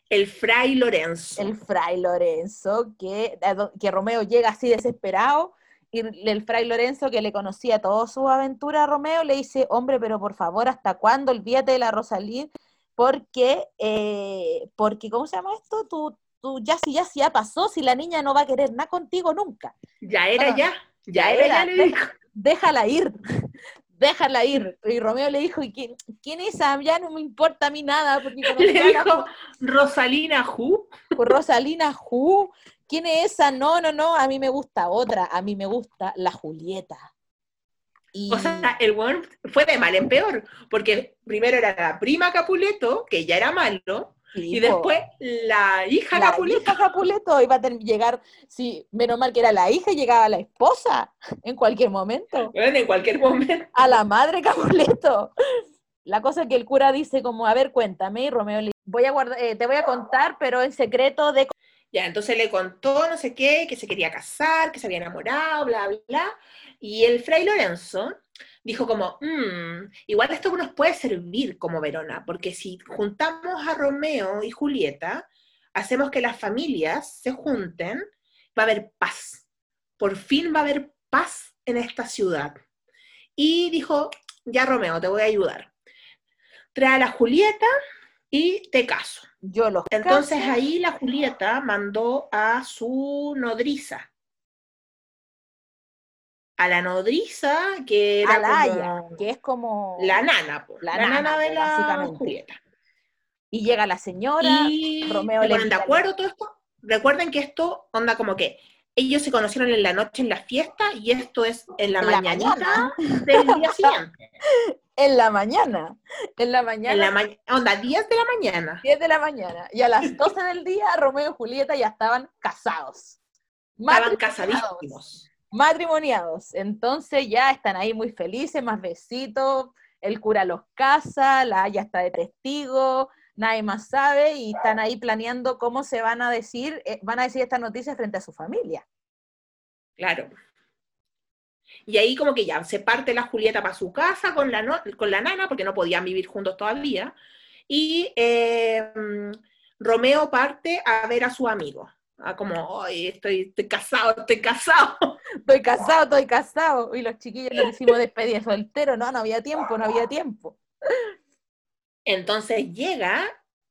El Fray Lorenzo. El fray Lorenzo, que, que Romeo llega así desesperado, y el fray Lorenzo, que le conocía toda su aventura a Romeo, le dice, hombre, pero por favor, ¿hasta cuándo? Olvídate de la Rosalía, porque, eh, porque ¿cómo se llama esto? Tú, tú ya si ya si ya pasó, si la niña no va a querer nada contigo nunca. Ya era ya, ya ya era era, ya, le dijo. déjala ir, (laughs) déjala ir. Y Romeo le dijo, ¿y quién, quién es esa? Ya no me importa a mí nada, porque (laughs) Le la dijo Rosalina Who. por Rosalina Ju. ¿Quién es esa? No, no, no, a mí me gusta otra, a mí me gusta la Julieta. Y O sea, el weón fue de mal en peor, porque primero era la prima Capuleto, que ya era malo, y después la hija la Capuleto. hija Capuleto iba a llegar, sí, menos mal que era la hija, llegaba la esposa en cualquier momento, Bueno, en cualquier momento. a la madre Capuleto. La cosa es que el cura dice como, a ver, cuéntame, y Romeo le voy a guardar, eh, te voy a contar, pero en secreto de Ya, entonces le contó no sé qué, que se quería casar, que se había enamorado, bla, bla. Y el fray Lorenzo dijo como, "Mm, igual esto nos puede servir como Verona, porque si juntamos a Romeo y Julieta, hacemos que las familias se junten, va a haber paz. Por fin va a haber paz en esta ciudad. Y dijo, ya Romeo, te voy a ayudar. Trae a la Julieta y te caso. Yo los Entonces caso. ahí la Julieta mandó a su nodriza. A la nodriza, que era a la como Haya, que es como... la nana, po, La la, nana, nana de la básicamente. Julieta. Y llega la señora, Y Romeo ¿se le de acuerdo todo esto? Recuerden que esto onda como que ellos se conocieron en la noche en la fiesta y esto es en la En la mañanita mañana. del día siguiente. (laughs) en la mañana. En la mañana. En la ma- onda 10 de la mañana. 10 de la mañana. Y a las 12 del día, Romeo y Julieta ya estaban casados. Estaban casadísimos. Matrimoniados. Entonces ya están ahí muy felices, más besitos. El cura los casa, la Haya está de testigo, nadie más sabe y están ahí planeando cómo se van a decir, eh, van a decir estas noticias frente a su familia. Claro. Y ahí como que ya se parte la Julieta para su casa con la, no- con la nana, porque no podían vivir juntos todavía. Y eh, Romeo parte a ver a su amigo. Ah, como, "Ay, estoy, estoy casado, estoy casado. (laughs) Estoy casado, estoy casado. Y los chiquillos nos hicimos despedida de soltero. No, no había tiempo, no había tiempo. Entonces llega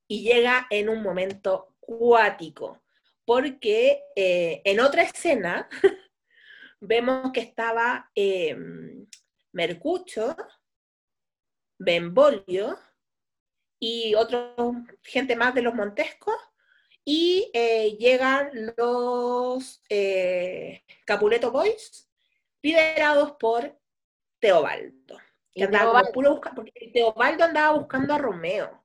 y llega en un momento cuático, porque eh, en otra escena (laughs) vemos que estaba eh, Mercucho, Benvolio y otra gente más de los Montescos, y eh, llegan los eh, Capuleto Boys, liderados por Teobaldo. Que Y Teobaldo, busca- porque Teobaldo andaba buscando a Romeo.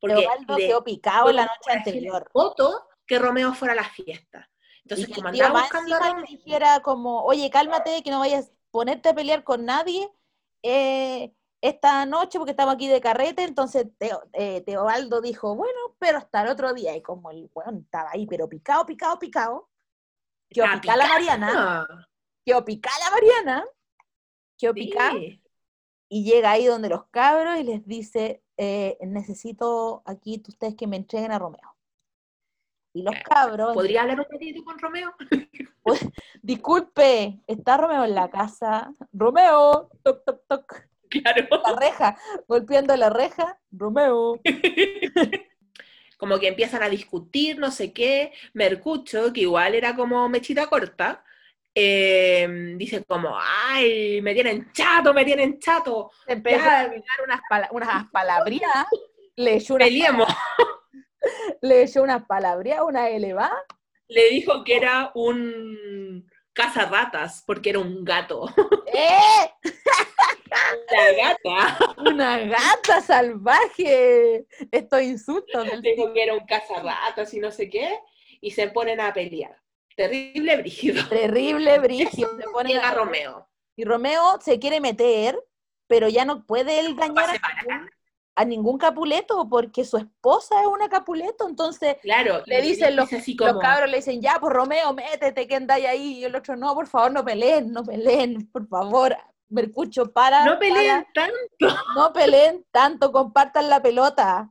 Porque Teobaldo quedó picado en la noche anterior. voto que Romeo fuera a la fiesta. Entonces, y que como andaba buscando a Romeo, dijera como, oye, cálmate, que no vayas a ponerte a pelear con nadie eh, esta noche porque estamos aquí de carrete. Entonces Teo- eh, Teobaldo dijo, bueno, pero hasta el otro día. Y como el weón estaba ahí, pero picado, picado, picado, quedó Ah, picada la Mariana, quedó picada la Mariana, quedó picada, sí. Y llega ahí donde los cabros y les dice, eh, necesito aquí ustedes que me entreguen a Romeo. Y los cabros, ¿Podría hablar un ratito con Romeo? (laughs) disculpe, ¿está Romeo en la casa? Romeo, toc, toc, toc, Claro. la reja, golpeando la reja, Romeo. (laughs) Como que empiezan a discutir, no sé qué. Mercucho, que igual era como mechita corta, eh, dice como, ay, me tienen chato, me tienen chato. Empezó a dar unas, pala- unas palabrías, le echó una, Peleemos. (laughs) le echó unas palabrías, una elevada, Le dijo que era un cazarratas, porque era un gato. (laughs) ¡eh! (laughs) La gata. ¡Una gata salvaje! Estos insultos del dijo que era un cazarratas y no sé qué, y se ponen a pelear. Terrible brígido. (laughs) terrible ponen Llega a- Romeo. Y Romeo se quiere meter, pero ya no puede él dañar a ningún, a ningún Capuleto, porque su esposa es una Capuleto, entonces Claro, le dicen los, así los cabros, le dicen, ya, pues Romeo, métete, que andáis ahí, y el otro, no, por favor, no peleen, no peleen, por favor, Mercucho, para, no peleen tanto. no peleen tanto, compartan la pelota.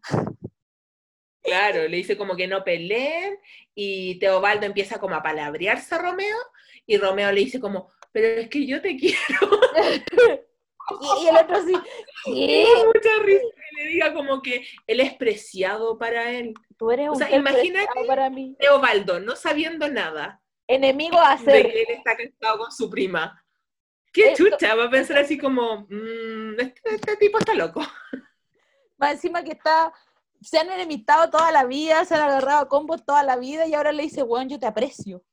Claro, le dice como que no peleen, y Teobaldo empieza como a palabrearse a Romeo, y Romeo le dice como, pero es que yo te (laughs) quiero. Y, el otro así, Y ¿qué? mucha risa que le diga como que él es preciado para él. Tú eres O un sea, ser imagínate- para mí. Teobaldo, no sabiendo nada Enemigo a de ser. que él está casado con su prima. ¿Qué Esto- chucha? Va a pensar así como, "Mm, este, este tipo está loco. Más encima que está, se han enemistado toda la vida, se han agarrado a combos toda la vida y ahora le dice, weón, yo te aprecio.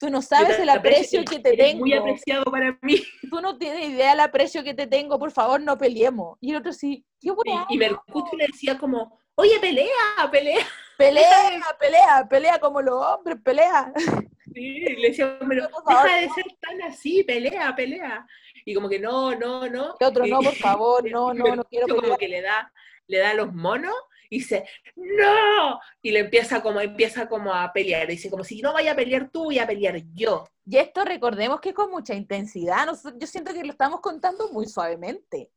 Tú no sabes Yo te el aprecio aprecio, que te tengo. Muy apreciado para mí. (laughs) Tú no tienes idea del aprecio que te tengo, por favor, no peleemos. Y el otro sí, qué Y, weá, y Mercucho le decía como, oye, pelea, pelea. pelea, (laughs) pelea, pelea como los hombres, pelea. (laughs) Sí, le decía, pero deja de ser tan así, pelea, pelea. Y como que no, no, no. Y otro, Y- no, por favor, no, y no, no quiero Mercucho como pelear. que le da, le da los monos y dice, ¡No! Y le empieza como, empieza como a pelear. Dice, como si no vaya a pelear tú, voy a pelear yo. Y esto recordemos que con mucha intensidad, nosotros- yo siento que lo estamos contando muy suavemente.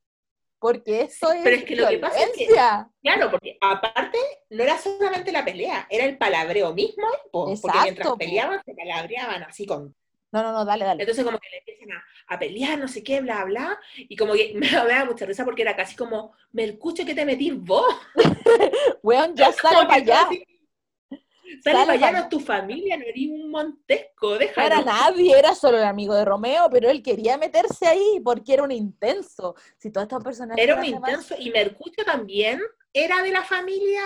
Porque esto Sí, es, pero es que lo que pasa es que-. Claro, porque aparte no era solamente la pelea, era el palabreo mismo, po, porque Exacto, mientras peleaban se palabreaban así con No, no, no, dale, dale. Entonces como que le empiezan a, a pelear, no sé qué, bla, bla, y como que (laughs) me daba mucha risa porque era casi como, Mercucho, que te metís vos? (laughs) Weón, ya (laughs) sale para allá. así, Sale Sale para allá, no es tu familia, no eres un Montesco, No déjalo. era nadie, era solo el amigo de Romeo, pero él quería meterse ahí porque era un intenso. Si todas estas personas Era un intenso, y Mercucho también era de la familia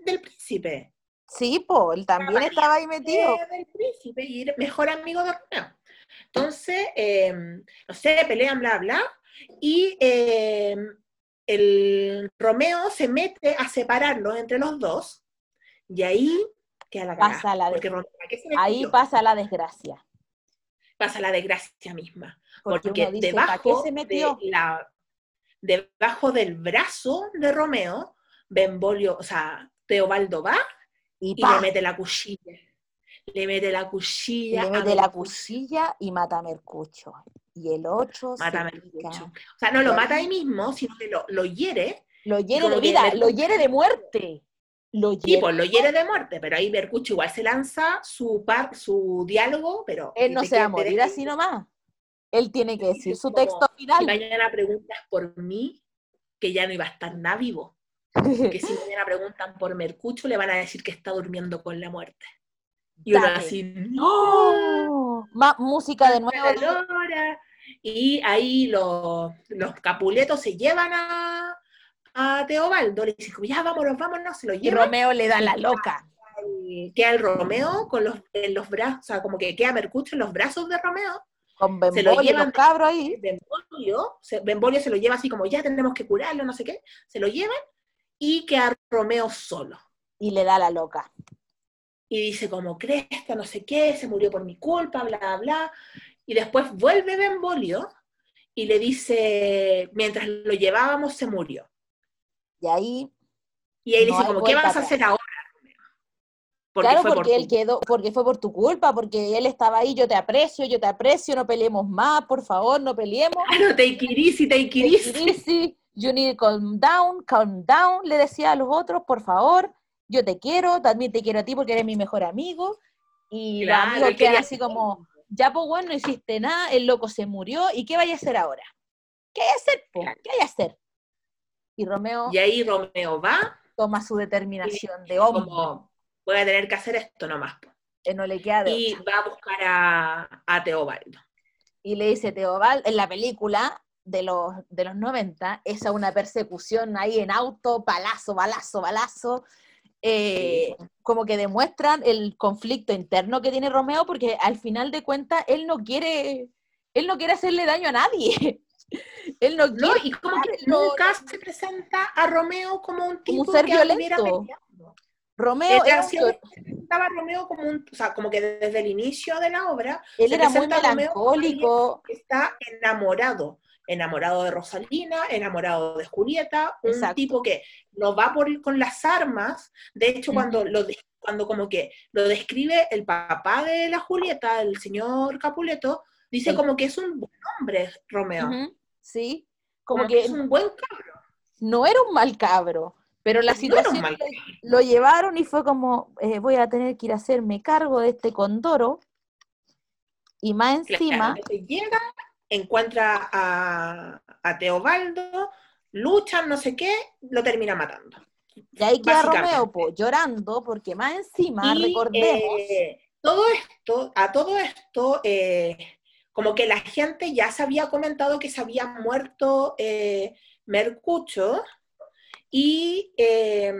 del príncipe. Sí, po, él también María estaba ahí metido. de- del príncipe y mejor amigo de Romeo. Entonces, eh, no sé, pelean, bla, bla, y eh, el Romeo se mete a separarlos entre los dos, y ahí queda la cagada. Pasa la. Ahí pasa la desgracia. pasa la desgracia misma. Porque, Porque, uno dice, ¿para qué debajo, se metió? de la, debajo del brazo de Romeo, Benvolio, o sea, Teobaldo va Y, le mete la cuchilla. Le mete la cuchilla. le mete la cuchilla y mata a Mercucho. Y el otro Mata a Mercucho. O sea, no lo mata ahí- mismo, sino que lo, lo hiere. Lo hiere de vida, Mercucho- lo hiere de muerte. Lo Y hiere. pues lo hiere de muerte, pero ahí Mercucho igual se lanza su par, su diálogo, pero. Él no se va a morir así nomás. Él tiene que decir su texto Si final. mañana preguntas por mí, que ya no iba a estar nada vivo. Que (laughs) si mañana preguntan por Mercucho, le van a decir que está durmiendo con la muerte. Y uno así, ¡Oh! Más música de nuevo. Y ahí los, los capuletos se llevan a, a Teobaldo, le dicen, ya vámonos, vámonos, se lo Y llevan. Romeo le da la loca. y queda el Romeo con los, en los brazos, o sea, como que queda Mercucho en los brazos de Romeo. Con Se lo y llevan los cabros ahí. Benvolio, se, Benvolio se lo lleva así como, ya tenemos que curarlo, no sé qué. Se lo llevan y queda Romeo solo. Y le da la loca. y dice como cresta, no sé qué, se murió por mi culpa, bla, bla, bla. Y después vuelve Benvolio y le dice, mientras lo llevábamos se murió. Y ahí, Y ahí No dice como, ¿qué vas a hacer ahora? Porque claro, por porque él quedó, porque fue por tu culpa, porque él estaba ahí, yo te aprecio, yo te aprecio, no peleemos más, por favor, no peleemos. Claro, take it easy, take you need to calm down, calm down, le decía a los otros, por favor, yo te quiero, también te quiero a ti porque eres mi mejor amigo. Y Claro, los amigos quedan así como, ya pues bueno, no hiciste nada, el loco se murió, ¿y qué vaya a hacer ahora? ¿Qué hay a hacer, po? ¿Qué hay a hacer? Y Romeo Y ahí Romeo va, toma su determinación de hombre, como, voy a tener que hacer esto nomás. po. que no le queda de Y otra. va a buscar a, a Teobaldo. Y le dice Teobal, en la película de los, de los 90, esa una persecución ahí en auto, balazo, balazo, balazo, eh, como que demuestran el conflicto interno que tiene Romeo, porque al final de cuentas él no quiere, él no quiere hacerle daño a nadie. (laughs) él no ¿no? quiere Y como que lo- nunca se presenta a Romeo como un tipo ser que violento. Romeo Era un presentaba a Romeo como un, o sea, como que desde el inicio de la obra él era muy a melancólico, está enamorado, enamorado de Rosalina, enamorado de Julieta, un Exacto. tipo que no va por con las armas, de hecho cuando lo cuando como que lo describe el papá de la Julieta, el señor Capuleto, dice como que es un buen hombre, Romeo, sí, como, como que, que es un buen cabro, no era un mal cabro, pero la situación le- lo llevaron y fue como, eh, voy a tener que ir a hacerme cargo de este condoro. Y más encima, Claro, llega, encuentra a, a Teobaldo, luchan, no sé qué, lo termina matando. y ahí queda. Romeo po, llorando, porque más encima, Y, recordemos, eh, todo esto, a todo esto, eh, como que la gente ya se había comentado que se había muerto eh, Mercucho y eh,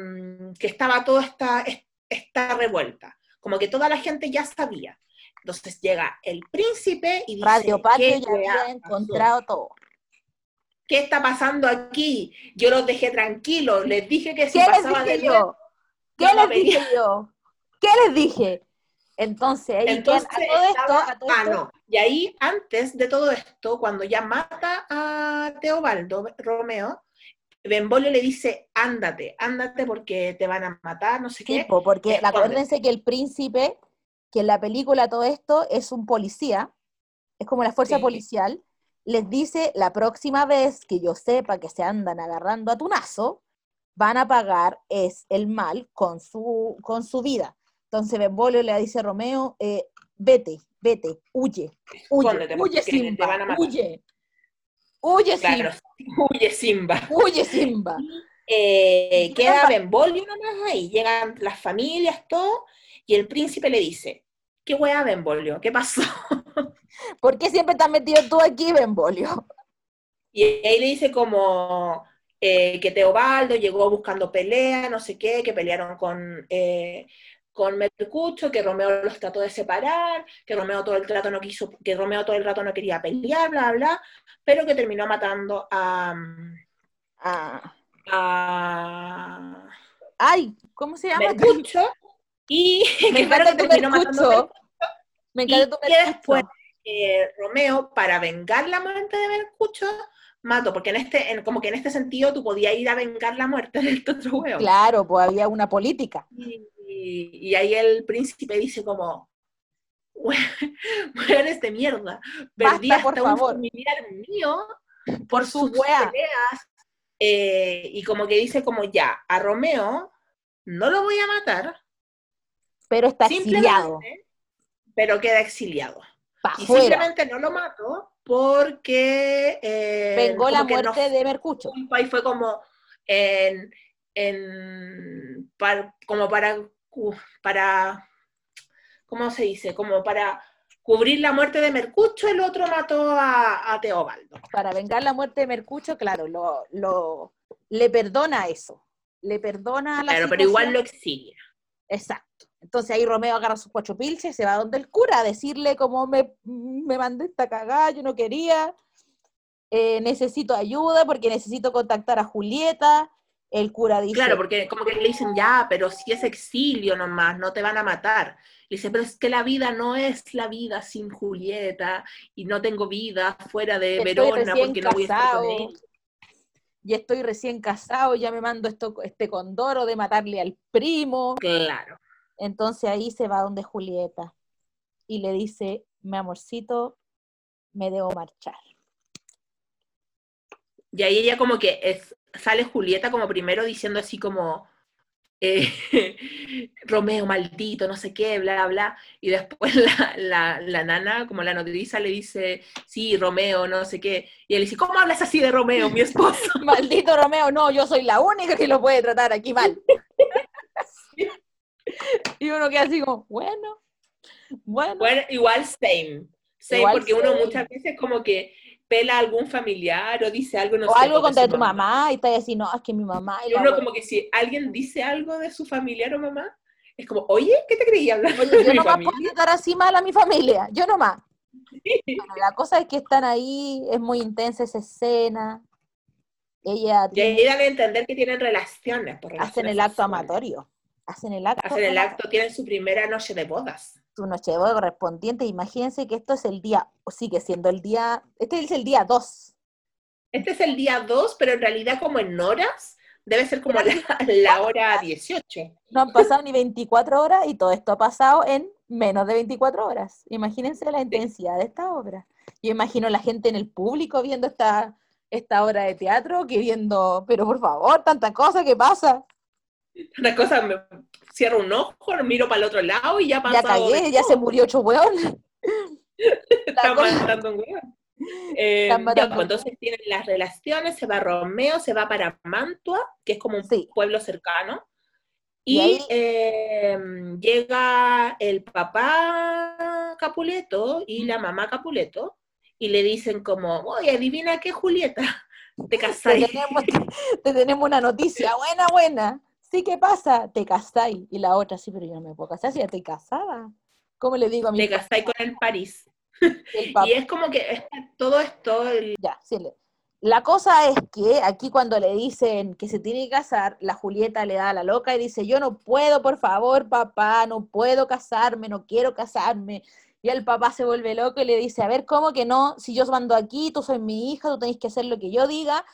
que estaba toda esta, esta revuelta. Como que toda la gente ya sabía. Entonces llega el príncipe y dice, Radio Patio "¿Qué ya había encontrado todo. ¿Qué está pasando aquí? Yo los dejé tranquilos, les dije que si ¿Qué les pasaba de yo? ¿Qué les dije yo? ¿Qué les dije? Entonces, ahí Entonces, a todo esto, estaba- a todo ah, esto, no. Y ahí, antes de todo esto, cuando ya mata a Teobaldo, Romeo, Benvolio le dice, ándate, ándate porque te van a matar, no sé qué. po, porque acuérdense que el príncipe, que en la película todo esto es un policía, es como la fuerza Sí. policial, les dice la próxima vez que yo sepa que se andan agarrando a tunazo, van a pagar es el mal con su, con su vida. Entonces Benvolio le dice a Romeo, eh, vete, vete, huye, huye, huye Simba, huye, huye Claro, Simba, huye Simba. huye Simba. Eh, queda Benvolio nomás ahí, llegan las familias, todo, y el príncipe le dice, ¿qué hueá Benvolio? ¿Qué pasó? (laughs) ¿Por qué siempre estás metido tú aquí, Benvolio? Y ahí le dice como eh, que Teobaldo llegó buscando pelea, no sé qué, que pelearon con, eh, con Mercucho, que Romeo los trató de separar, que Romeo todo el rato no quiso, que Romeo todo el rato no quería pelear, bla, bla, pero que terminó matando a, Ah. a Ay, ¿cómo se llama? Mercucho y (laughs) Me encanta que terminó matando. Me Y encanta tu que después eh, Romeo, para vengar la muerte de Mercucho, mató, porque en este, en- como que en este sentido tú podías ir a vengar la muerte del otro huevo. Claro, pues había una política. Y, y- y ahí el príncipe dice como, weones (laughs) de mierda, perdí Basta, por hasta un favor. familiar mío Por sus su wea. peleas. Eh, y como que dice como ya, a Romeo no lo voy a matar, Pero está exiliado. pero queda exiliado. Pa' Y simplemente no lo mato porque... eh, Vengó la no muerte de Mercucho. culpa y fue como en, en par- como para para ¿cómo se dice? como para cubrir la muerte de Mercucho el otro mató a, a Teobaldo Para vengar la muerte de Mercucho, claro, lo, lo, le perdona eso. Le perdona la claro pero igual lo exilia Exacto. Entonces ahí Romeo agarra sus cuatro pilches y se va donde el cura a decirle como me, me mandé esta cagada, yo no quería, eh, necesito ayuda porque necesito contactar a Julieta. El cura dice, claro porque como que le dicen ya pero si es exilio nomás no te van a matar le dice pero es que la vida no es la vida sin Julieta y no tengo vida fuera de Estoy Verona porque no voy a estar con él y estoy recién casado, ya me mando esto, este condoro de matarle al primo. claro Entonces ahí se va donde Julieta y le dice, mi amorcito, me debo marchar. Y ahí ella como que es- sale Julieta como primero diciendo así como, eh, (laughs) Romeo maldito, no sé qué, bla, bla. Y después (laughs) la, la, la nana, como la nodriza, le dice, sí, Romeo, no sé qué. Y él dice, ¿cómo hablas así de Romeo, mi esposo? (laughs) Maldito Romeo, no, yo soy la única que lo puede tratar aquí mal. (laughs) y uno queda así como, bueno, bueno. Bueno, igual same. Same, Igual porque uno same. muchas veces como que pela a algún familiar o dice algo, no o sé, algo contra tu mamá y está así, no, es que mi mamá y Y uno wea". como que si alguien dice algo de su familiar o mamá, es como, oye, ¿qué te creía hablar Oye, de yo nomás podía tratar así mal a mi familia, yo nomás. (laughs) Bueno, la cosa es que están ahí, es muy intensa esa escena. Ella Y ahí dan a entender que tienen relaciones. Por hacen relaciones el acto amatorio. Hacen el acto. Hacen el acto, tienen su primera noche de bodas. su noche de boda correspondiente. Imagínense que esto es el día, o sigue siendo el día, este es el día 2. Este es el día 2, pero en realidad como en horas, debe ser como la, la hora 18. No han pasado ni 24 horas y todo esto ha pasado en menos de 24 horas. Imagínense la intensidad de esta obra. Yo imagino la gente en el público viendo esta, esta obra de teatro, que viendo, pero por favor, tanta cosa que pasa. Una cosa, me cierro un ojo, miro para el otro lado y ya Ya pasó. cagué, ya se murió weón. (laughs) Están cosa- matando un weón. Eh, ya, pues, entonces tienen las relaciones, se va Romeo, se va para Mantua, que es como un Sí. pueblo cercano, Y eh, llega el papá Capuleto y la mamá Capuleto, y le dicen como, oye, adivina qué, Julieta, te Te casáis. tenemos, te tenemos una noticia (laughs) buena, buena. Sí, ¿qué pasa? Te casáis. Y la otra, sí, pero yo no me puedo casar si ya estoy casada. ¿Cómo le digo a mi Te casáis con el París. (laughs) el? Y es como que todo esto, el- Ya, sí, La cosa es que aquí cuando le dicen que se tiene que casar, la Julieta le da a la loca y dice, yo no puedo, por favor, papá, no puedo casarme, no quiero casarme. Y el papá se vuelve loco y le dice, a ver, ¿cómo que no? Si yo mando aquí, tú soy mi hija, tú tenés que hacer lo que yo diga,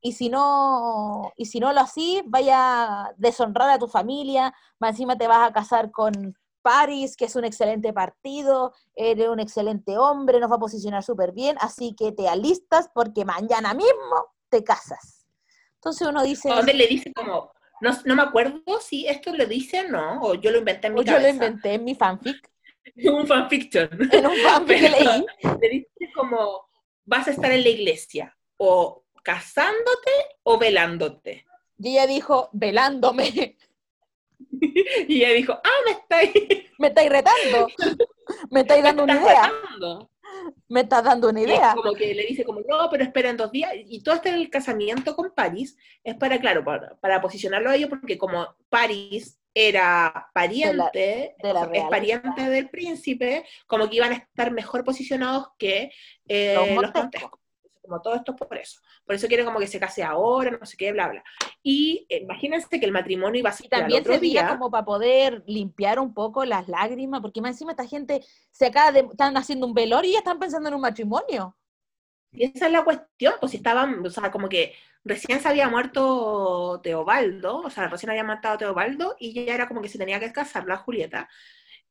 y si no, y si no lo así, vaya a deshonrar a tu familia, más encima te vas a casar con Paris, que es un excelente partido, eres un excelente hombre, nos va a posicionar súper bien, así que te alistas porque mañana mismo te casas. Entonces uno dice, donde le dice como, no, no me acuerdo si esto lo dice o no, o yo lo inventé en mi o yo lo inventé en mi fanfic, (laughs) un fanfiction. En un fanfic (laughs) leí. Le dice como, vas a estar en la iglesia, o casándote o velándote. Y ella dijo, velándome. (laughs) Y ella dijo, ah, me estáis, (laughs) Me estáis retando. Me estáis dando me una idea. retando. Me estás dando una idea. como que le dice como, no, pero espera en dos días. Y todo este el casamiento con Paris es para, claro, para, para posicionarlo a ellos, porque como Paris era pariente, de la es pariente del príncipe, como que iban a estar mejor posicionados que eh, Los. Como todo esto es por eso. Por eso quieren como que se case ahora, no sé qué, bla, bla. Y eh, imagínense que el matrimonio iba a ser Y también otro servía día. como para poder limpiar un poco las lágrimas, porque más encima esta gente se acaba de, están haciendo un velorio y ya están pensando en un matrimonio. Y esa es la cuestión, pues si estaban, o sea, como que recién se había muerto Teobaldo, o sea, recién había matado a Teobaldo y ya era como que se tenía que casar la Julieta.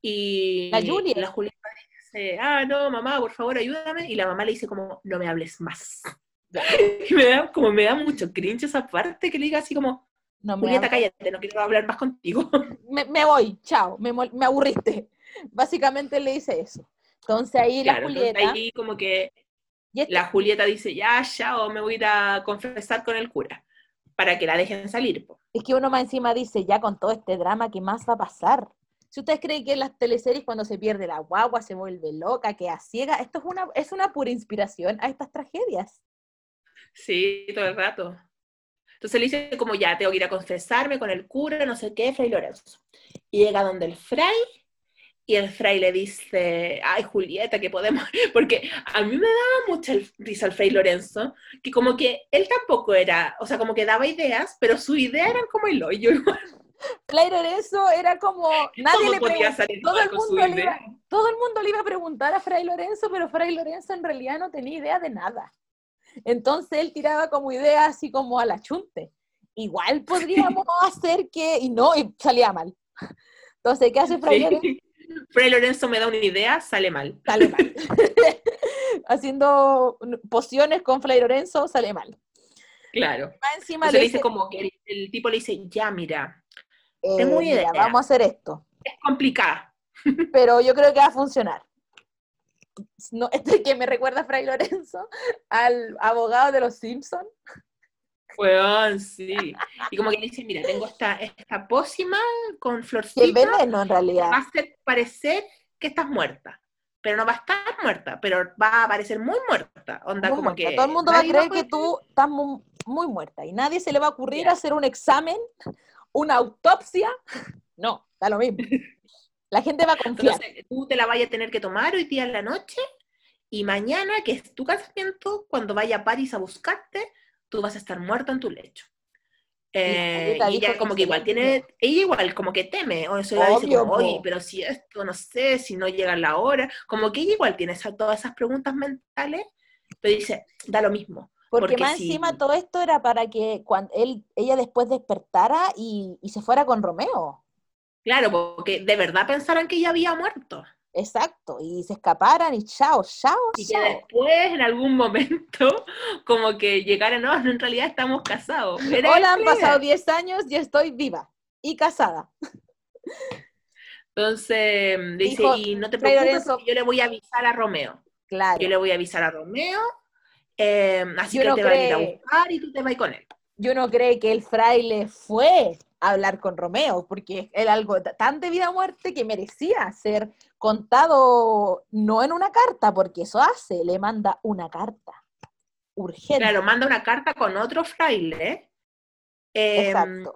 Y La Juliet. la Julieta dice, ah, no, mamá, por favor, ayúdame. Y la mamá le dice como, no me hables más. Y (laughs) me da, como me da mucho cringe esa parte que le diga así como, No me, Julieta, cállate, no quiero hablar más contigo. (laughs) me, me voy, chao, me, me aburriste. Básicamente le dice eso. Entonces ahí la entonces Julieta, ahí como que y esta- la Julieta dice, ya, chao, me voy a ir a confesar con el cura, para que la dejen salir. po. es que uno más encima dice, ya con todo este drama, ¿qué más va a pasar? Si ustedes creen que en las teleseries cuando se pierde la guagua, se vuelve loca, queda ciega, esto es una, es una pura inspiración a estas tragedias. Sí, todo el rato. Entonces le dice como ya, tengo que ir a confesarme con el cura, no sé qué, Fray Lorenzo. Y llega donde el fray, y el fray le dice, ay Julieta, que podemos, (laughs) porque a mí me daba mucha risa el fray Lorenzo, que como que él tampoco era, o sea, como que daba ideas, pero su idea eran como el hoyo, (laughs) igual, Fray Lorenzo era como, nadie ¿cómo le preguntó, todo el mundo le iba, todo el mundo le iba a preguntar a Fray Lorenzo, pero Fray Lorenzo en realidad no tenía idea de nada. Entonces él tiraba como idea así como a la chunte. Igual podríamos (laughs) hacer que, y no, y salía mal. Entonces, ¿qué hace Fray Sí. Lorenzo? (laughs) Fray Lorenzo me da una idea, sale mal. Sale mal. (laughs) Haciendo pociones con Fray Lorenzo, sale mal. Claro. Encima le le dice dice, como que el, el tipo le dice, ya mira, eh, tengo una mira, idea. vamos a hacer esto. es complicada. (laughs) pero yo creo que va a funcionar. No, (laughs) este que me recuerda a Fray Lorenzo, al abogado de los Simpsons. Weón, sí. Y como que dice, mira, tengo esta, esta pócima con Que florcita, veneno en realidad. va a hacer parecer que estás muerta. Pero no va a estar muerta, pero va a parecer muy muerta. Onda, Muy como muerta. que Todo el mundo va a creer que tú estás mu- muy, muerta y nadie se le va a ocurrir hacer un examen, una autopsia. No, da lo mismo. (laughs) La gente va a confiar. Entonces, tú te la vayas a tener que tomar hoy día en la noche y mañana, que es tu casamiento, cuando vaya a París a buscarte, tú vas a estar muerta en tu lecho. Eh, y ella como que igual tiene, ella igual como que teme, o eso ella dice Obvio, como, oye, pero si esto, no sé, si no llega la hora, como que ella igual tiene esa- todas esas preguntas mentales, pero dice, da lo mismo. Porque, porque más encima todo esto era para que cuando él, ella después despertara y, y se fuera con Romeo. Claro, porque de verdad pensaran que ella había muerto. Exacto. Y se escaparan y chao, chao, Y que chao. después, en algún momento, (laughs) como que llegaran, no, en realidad estamos casados. (laughs) Era Hola, han pasado 10 años y estoy viva y casada. Entonces dice, Dijo y no te preocupes, Lorenzo- yo le voy a avisar a Romeo. Claro. Yo le voy a avisar a Romeo, eh, así que te va a ir a buscar y tú te vas con él. Y uno cree que el fraile fue a hablar con Romeo, porque era algo tan de vida o muerte que merecía ser contado no en una carta, porque eso hace, le manda una carta. Urgente. Claro, manda una carta con otro fraile eh, Exacto.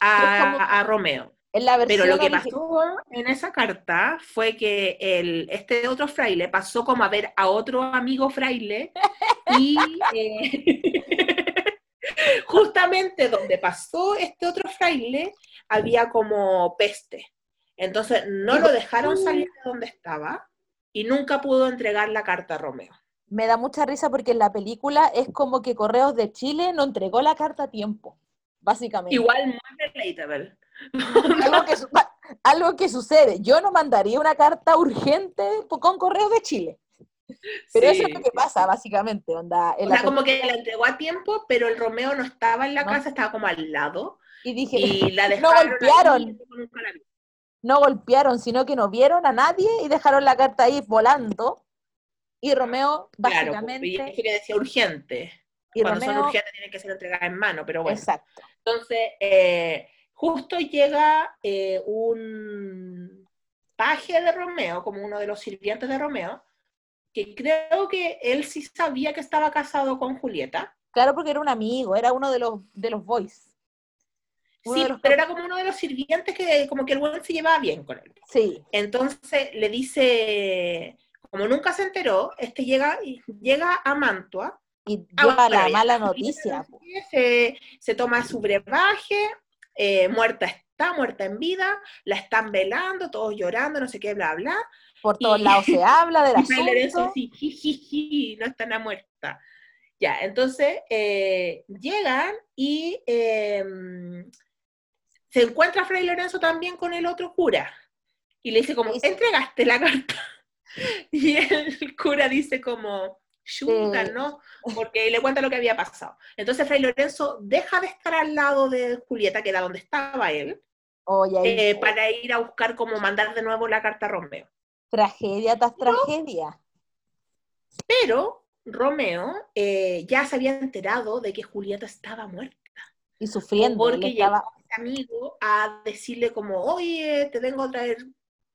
a, Es como- a Romeo. En la Pero lo que pasó en esa carta fue que el, este otro fraile pasó como a ver a otro amigo fraile y eh, (laughs) justamente donde pasó este otro fraile había como peste. Entonces no lo dejaron salir de donde estaba y nunca pudo entregar la carta a Romeo. me da mucha risa porque en la película es como que Correos de Chile no entregó la carta a tiempo, básicamente. Igual muy relatable. (laughs) algo, que, algo que sucede. Yo no mandaría una carta urgente con Correos de Chile. Pero eso es Sí. lo que pasa, básicamente. Onda, O sea, como que la entregó a tiempo, pero el Romeo no estaba en la No. casa, estaba como al lado. Y dije, Y (laughs) la No golpearon. y no golpearon, sino que no vieron a nadie y dejaron la carta ahí volando. Y Romeo, Claro, básicamente. y es que decía urgente. y Cuando son Romeo, urgentes tienen que ser entregadas en mano, pero bueno. exacto. Entonces, eh, justo llega eh, un paje de Romeo, como uno de los sirvientes de Romeo, que creo que él sí sabía que estaba casado con Julieta. Claro, porque era un amigo, era uno de los, de los boys. Uno Sí, los pero era como uno de los sirvientes que como que el buen se llevaba bien con él. Sí, Entonces le dice, como nunca se enteró, este llega, llega a Mantua y Ah, lleva la mala noticia. se, se toma su brebaje, eh, muerta está, muerta en vida, la están velando, todos llorando, no sé qué, bla, bla. Por todos lados se (laughs) habla del Y Fray Lorenzo asunto. así, jijiji, no está nada muerta. Ya, entonces eh, llegan y eh, se encuentra Fray Lorenzo también con el otro cura. Y le dice como, Dice- entregaste la carta. (laughs) Y el cura dice como, chuta. ¿no? Porque le cuenta lo que había pasado. Entonces Fray Lorenzo deja de estar al lado de Julieta, que era donde estaba él, ahí, eh, para ir a buscar cómo mandar de nuevo la carta a Romeo. tragedia tras tragedia. Pero Romeo eh, ya se había enterado de que Julieta estaba muerta. Y sufriendo. Porque estaba- llegó ese amigo a decirle como, oye, te vengo a traer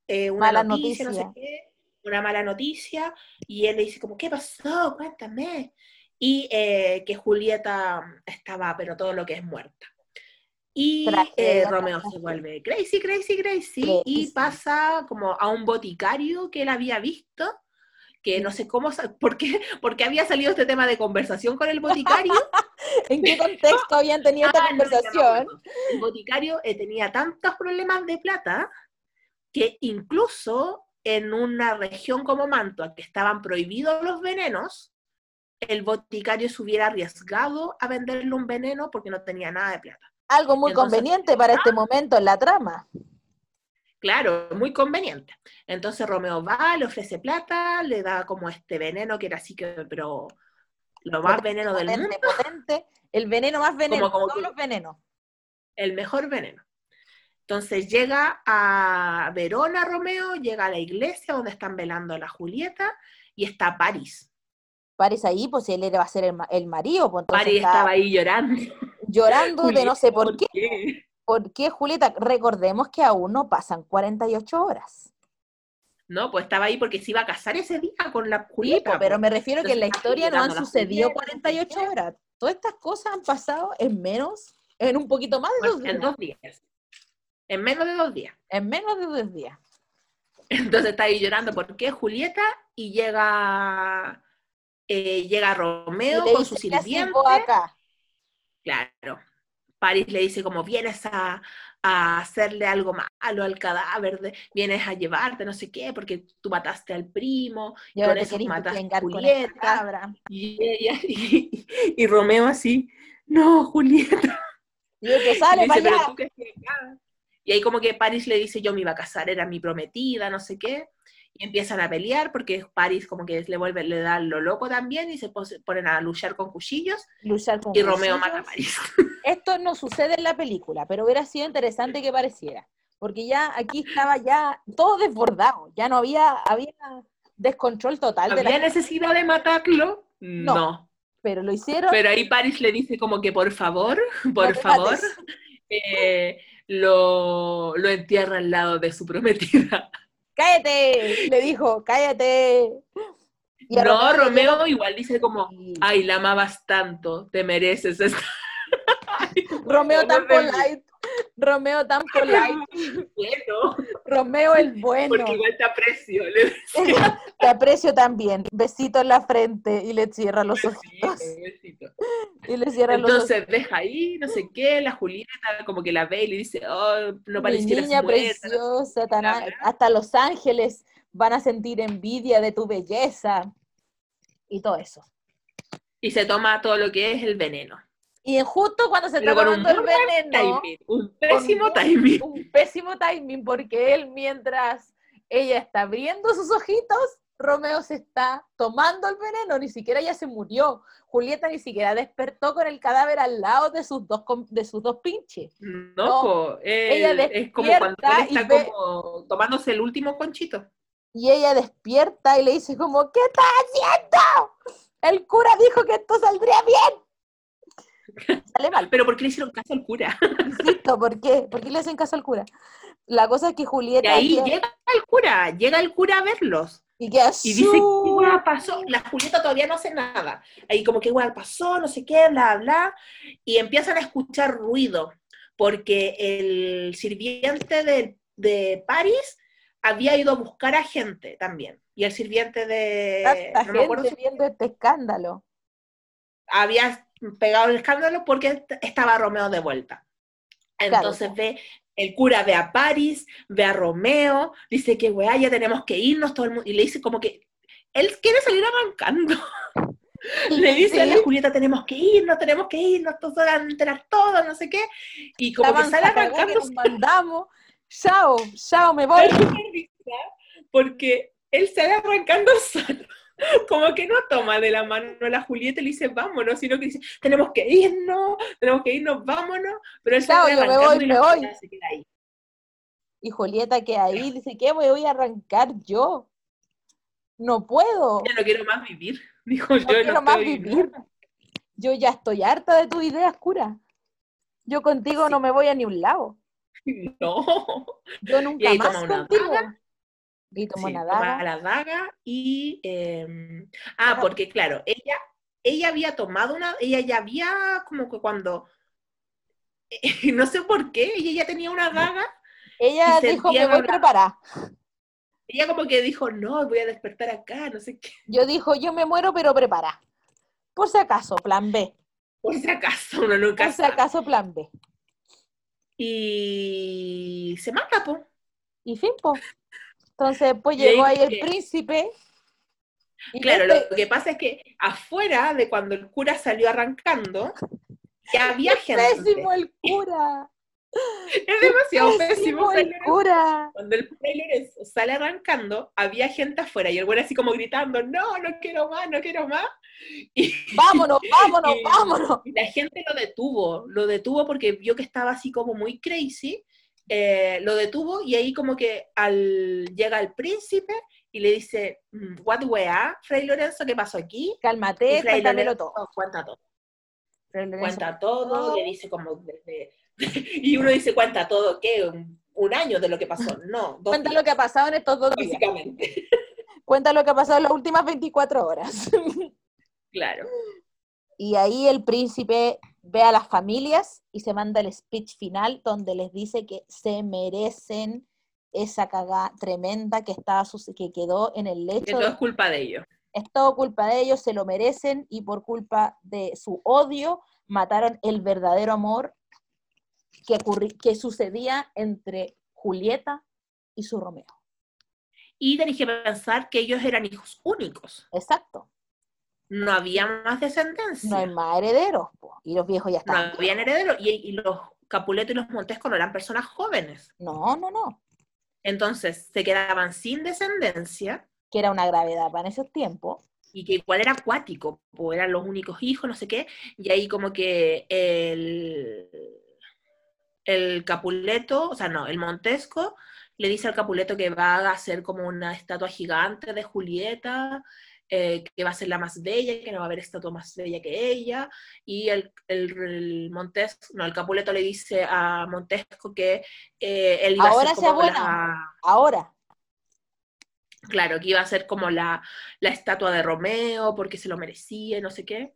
eh, una Mala noticia, no sé noticia. qué, una mala noticia. Y él le dice como, ¿qué pasó? Cuéntame. Y eh, que Julieta estaba, pero todo lo que es muerta. Y eh, Romeo se vuelve crazy, crazy, crazy, Crazy. y pasa como a un boticario que él había visto, que no sé cómo, (laughs) por qué, porque había salido este tema de conversación con el boticario. (laughs) ¿En qué contexto habían tenido esta Ah, no, me conversación? El boticario eh, tenía tantos problemas de plata que incluso en una región como Mantua, que estaban prohibidos los venenos, el boticario se hubiera arriesgado a venderle un veneno porque no tenía nada de plata. Algo muy Entonces- conveniente para este momento en la trama. Claro, muy conveniente. Entonces Romeo va, le ofrece plata, le da como este veneno que era así que, pero lo más veneno del mundo, Potente, potente. El veneno más (laughs) veneno. como todos que- los venenos. el mejor veneno. Entonces llega a Verona Romeo, llega a la iglesia donde están velando a la Julieta y está París. París ahí, pues él era, va a ser el, el marido, pues París estaba ahí llorando. llorando de no sé por (laughs) Julieta, qué. ¿Por qué, Julieta? Recordemos que aún no pasan 48 horas. No, pues estaba ahí porque se iba a casar ese día con la Julieta. po, pero po. me refiero que en la historia no han sucedido Julieta, 48 ¿sí? horas. Todas estas cosas han pasado en menos, en un poquito más de dos Bueno, en días. dos días. En menos de dos días. En menos de dos días. Entonces está ahí llorando porque es Julieta y llega, eh, llega Romeo con su "¿Qué haces sirviente. acá? Claro. París le dice como vienes a, a hacerle algo malo al cadáver, de- vienes a llevarte no sé qué, porque tú mataste al primo, Y con eso mataste a Julieta. Y, ella- (laughs) y, y Romeo así, no, Julieta. Y pues Y sale le para dice, allá. Y ahí como que París le dice, yo me iba a casar, era mi prometida, no sé qué. Y empiezan a pelear porque París como que le vuelve, le da lo loco también y se ponen a luchar con cuchillos Luchar con y Romeo mata a. París. (laughs) Esto no sucede en la película, pero hubiera sido interesante que pareciera. Porque ya aquí estaba ya todo desbordado. Ya no había, había descontrol total de ¿Había la necesidad de matarlo? No. No. pero lo hicieron. Pero ahí París le dice como que por favor, (laughs) por favor, (laughs) eh, lo, lo entierra al lado de su prometida. (laughs) ¡Cállate! Le dijo, cállate. Y No, Romeo igual dice como, ay, la amabas tanto, te mereces esta. (laughs) Ay, Romeo tan polite. Romeo tan polite. Bueno, Romeo el bueno. porque igual te aprecio. (laughs) Te aprecio también. Besito en la frente y le cierra los ojitos. Sí, besito. Y le cierra los ojitos. Entonces deja ahí, no sé qué, la Julieta como que la ve y le dice, oh, no Mi parecieras niña muerta. preciosa, tan a- hasta los ángeles van a sentir envidia de tu belleza y todo eso. Y se toma todo lo que es el veneno. Y justo cuando se está tomando el veneno, timing, un pésimo timing. un pésimo timing, porque él mientras ella está abriendo sus ojitos, Romeo se está tomando el veneno, ni siquiera ya se murió. Julieta ni siquiera despertó con el cadáver al lado de sus dos, de sus dos pinches. No, No, po, ella él- es como cuando él está ve- como tomándose el último conchito. Y ella despierta y le dice como, ¿qué estás haciendo? El cura dijo que esto saldría bien. (laughs) Sale mal. Pero ¿por qué le hicieron caso al cura? (laughs) Insisto, ¿por qué? ¿Por qué le hacen caso al cura? La cosa es que Y Julieta... ahí queda- llega el cura, llega el cura a verlos. y queda Y dice, ¿qué hueá pasó? La Julieta todavía no hace nada. Ahí como, ¿qué hueá pasó? No sé qué, bla, bla. Y empiezan a escuchar ruido, porque el sirviente de, de París había ido a buscar a gente también. Y el sirviente de... tanta no gente viendo este escándalo. había pegado el escándalo porque est- estaba Romeo de vuelta. Entonces ve, el cura ve a París, ve a Romeo, dice que weá, ya tenemos que irnos, todo el mundo, y le dice como que él quiere salir arrancando. (laughs) le dice a la Sí. Julieta, tenemos que irnos, tenemos que irnos, todos van a enterar todos, no sé qué. Y como La que sale cagá que arrancando nos mandamos. Chao, chao, me voy. Porque (laughs) él sale arrancando solo. Como que no toma de la mano a la Julieta y le dice, vámonos, sino que dice, tenemos que irnos, tenemos que irnos, vámonos. Pero él sale yo me voy, y me voy. Se queda ahí. Y Julieta que ahí dice, ¿qué me voy a arrancar yo? No puedo. Ya no quiero más vivir, (laughs) dijo yo. No quiero más vivir. Yo ya estoy harta de tus ideas, cura. Yo contigo Sí. no me voy a ni un lado. (laughs) No. Yo nunca más una contigo. Y tomó Sí, toma la daga y... eh, ah, porque claro, ella, ella había tomado una... Ella ya había como que cuando... (laughs) no sé por qué, ella ya tenía una daga Ella dijo, me voy preparada. Ella como que dijo, no, voy a despertar acá, no sé qué, Yo dijo, yo me muero, pero prepara. Por si acaso, plan B. por si acaso, uno nunca Por si sabe. acaso, plan B. Y se mata, po. Y fin, po. Entonces, pues llegó ahí el príncipe. y Claro, este- lo que pasa es que afuera de cuando el cura salió arrancando, ya (laughs) había gente. Pésimo el cura. (laughs) Es demasiado pésimo. Pésimo el cura. Cuando el Lorenzo sale arrancando, había gente afuera y el güey así como gritando, no, no quiero más, no quiero más. (laughs) Y, Vámonos, vámonos, Y- vámonos. y la gente lo detuvo, lo detuvo porque vio que estaba así como muy crazy, eh, lo detuvo y ahí como que al, llega el príncipe y le dice, mm, what weá, Fray Lorenzo, ¿qué pasó aquí? Cálmate, cuéntamelo todo. cuenta todo. Cuenta todo, le dice como desde... (laughs) y uno dice, cuenta todo, ¿qué? Un, un año de lo que pasó. No, dos Cuenta días, lo que ha pasado en estos dos días. básicamente. (laughs) Cuenta lo que ha pasado en las últimas 24 horas. Claro. (laughs) Y ahí el príncipe ve a las familias y se manda el speech final donde les dice que se merecen esa cagada tremenda que, estaba, suce- que quedó en el Que lecho. todo es culpa de ellos. Es todo culpa de ellos, se lo merecen y por culpa de su odio mataron el verdadero amor que, que sucedía entre Julieta y su Romeo. Y tenéis que pensar que ellos eran hijos únicos. Exacto. No había más descendencia. No hay más herederos. po, Y los viejos ya no están. habían herederos. Y, y los Capuleto y los Montesco no eran personas jóvenes. No, no, no. Entonces se quedaban sin descendencia Que era una gravedad para esos tiempos. y que igual era acuático, pues eran los únicos hijos, no sé qué. Y ahí como que el, el Capuleto, o sea, no, el Montesco le dice al Capuleto que va a hacer como una estatua gigante de Julieta, eh, que va a ser la más bella, que no va a haber estatua más bella que ella, y el, el, el Montesco, no, el Capuleto le dice a Montesco que eh, él iba Ahora a ser sea como buena. la- Ahora, claro, que iba a ser como la, la estatua de Romeo, porque se lo merecía, no sé qué.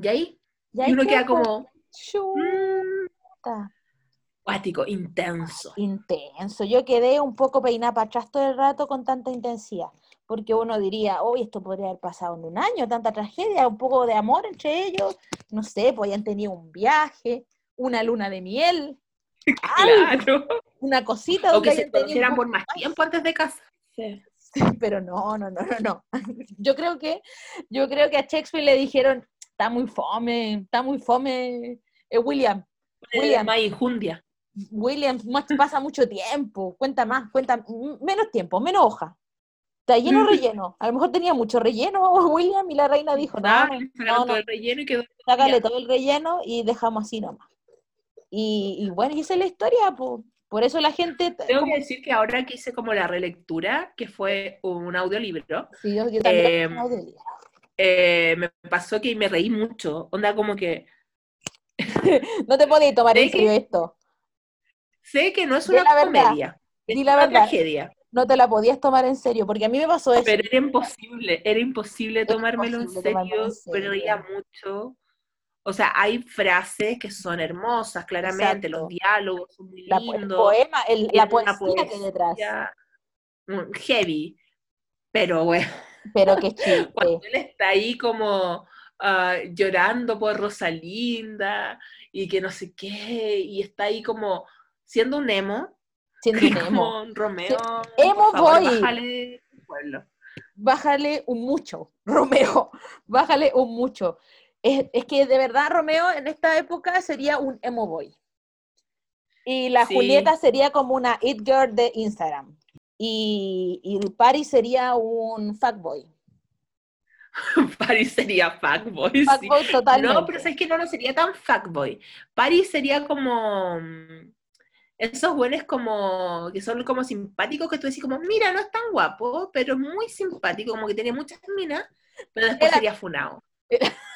Y ahí, y uno queda como, mm, Chuta. acuático, intenso. intenso. Yo quedé un poco peinada para atrás todo el rato con tanta intensidad, porque uno diría, hoy esto podría haber pasado en un año, tanta tragedia, un poco de amor entre ellos, no sé, pues hayan tenido un viaje, una luna de miel, (laughs) algo, Claro. una cosita O donde que se hayan tenido un conocieran por más tiempo antes de casarse. Sí, pero no, no, no, no, no. (laughs) Yo creo que, yo creo que a Shakespeare le dijeron, está muy fome, está muy fome, eh, William, William. Más injundia. William, pasa mucho tiempo, cuenta más, cuenta menos tiempo, menos hoja. Está lleno relleno. A lo mejor tenía mucho relleno (laughs) William y la reina dijo, no, no, todo el relleno y quedó sácale todo el relleno y dejamos así nomás. Y, y bueno, y esa es la historia, po. por eso la gente... Tengo como- que decir que ahora que hice como la relectura, que fue un audiolibro, Sí, yo, yo también eh, audiolibro. eh, me pasó que me reí mucho. Onda como que (laughs) No te podéis tomar en serio esto. sé que no es una comedia, es di la una verdad. tragedia, No te la podías tomar en serio, porque a mí me pasó eso. pero era imposible, era imposible Era tomármelo en serio, en reía serio. mucho. O sea, hay frases que son hermosas, claramente, los Exacto. diálogos son muy La po- el lindos. poema, el- la poesía que hay detrás. heavy, pero bueno. Pero qué (laughs) chiste. cuando él está ahí como ah, llorando por Rosalinda y que no sé qué, y está ahí como siendo un emo, Un emo. Romeo, Emo favor, boy. bájale el pueblo. Bájale un mucho, (laughs) Romeo. Bájale un mucho. Es, es que de verdad Romeo en esta época sería un emo boy. Y la Sí. Julieta sería como una it girl de Instagram. Y, y Paris sería un fuckboy. (laughs) Paris sería fuckboy, sí. Fuckboy totalmente. No, pero es que no, no sería tan fuckboy. Paris sería como mm, esos buenos como que son como simpáticos que tú decís como, mira, no es tan guapo, pero es muy simpático, como que tiene muchas minas, pero después Era- sería funado. (laughs)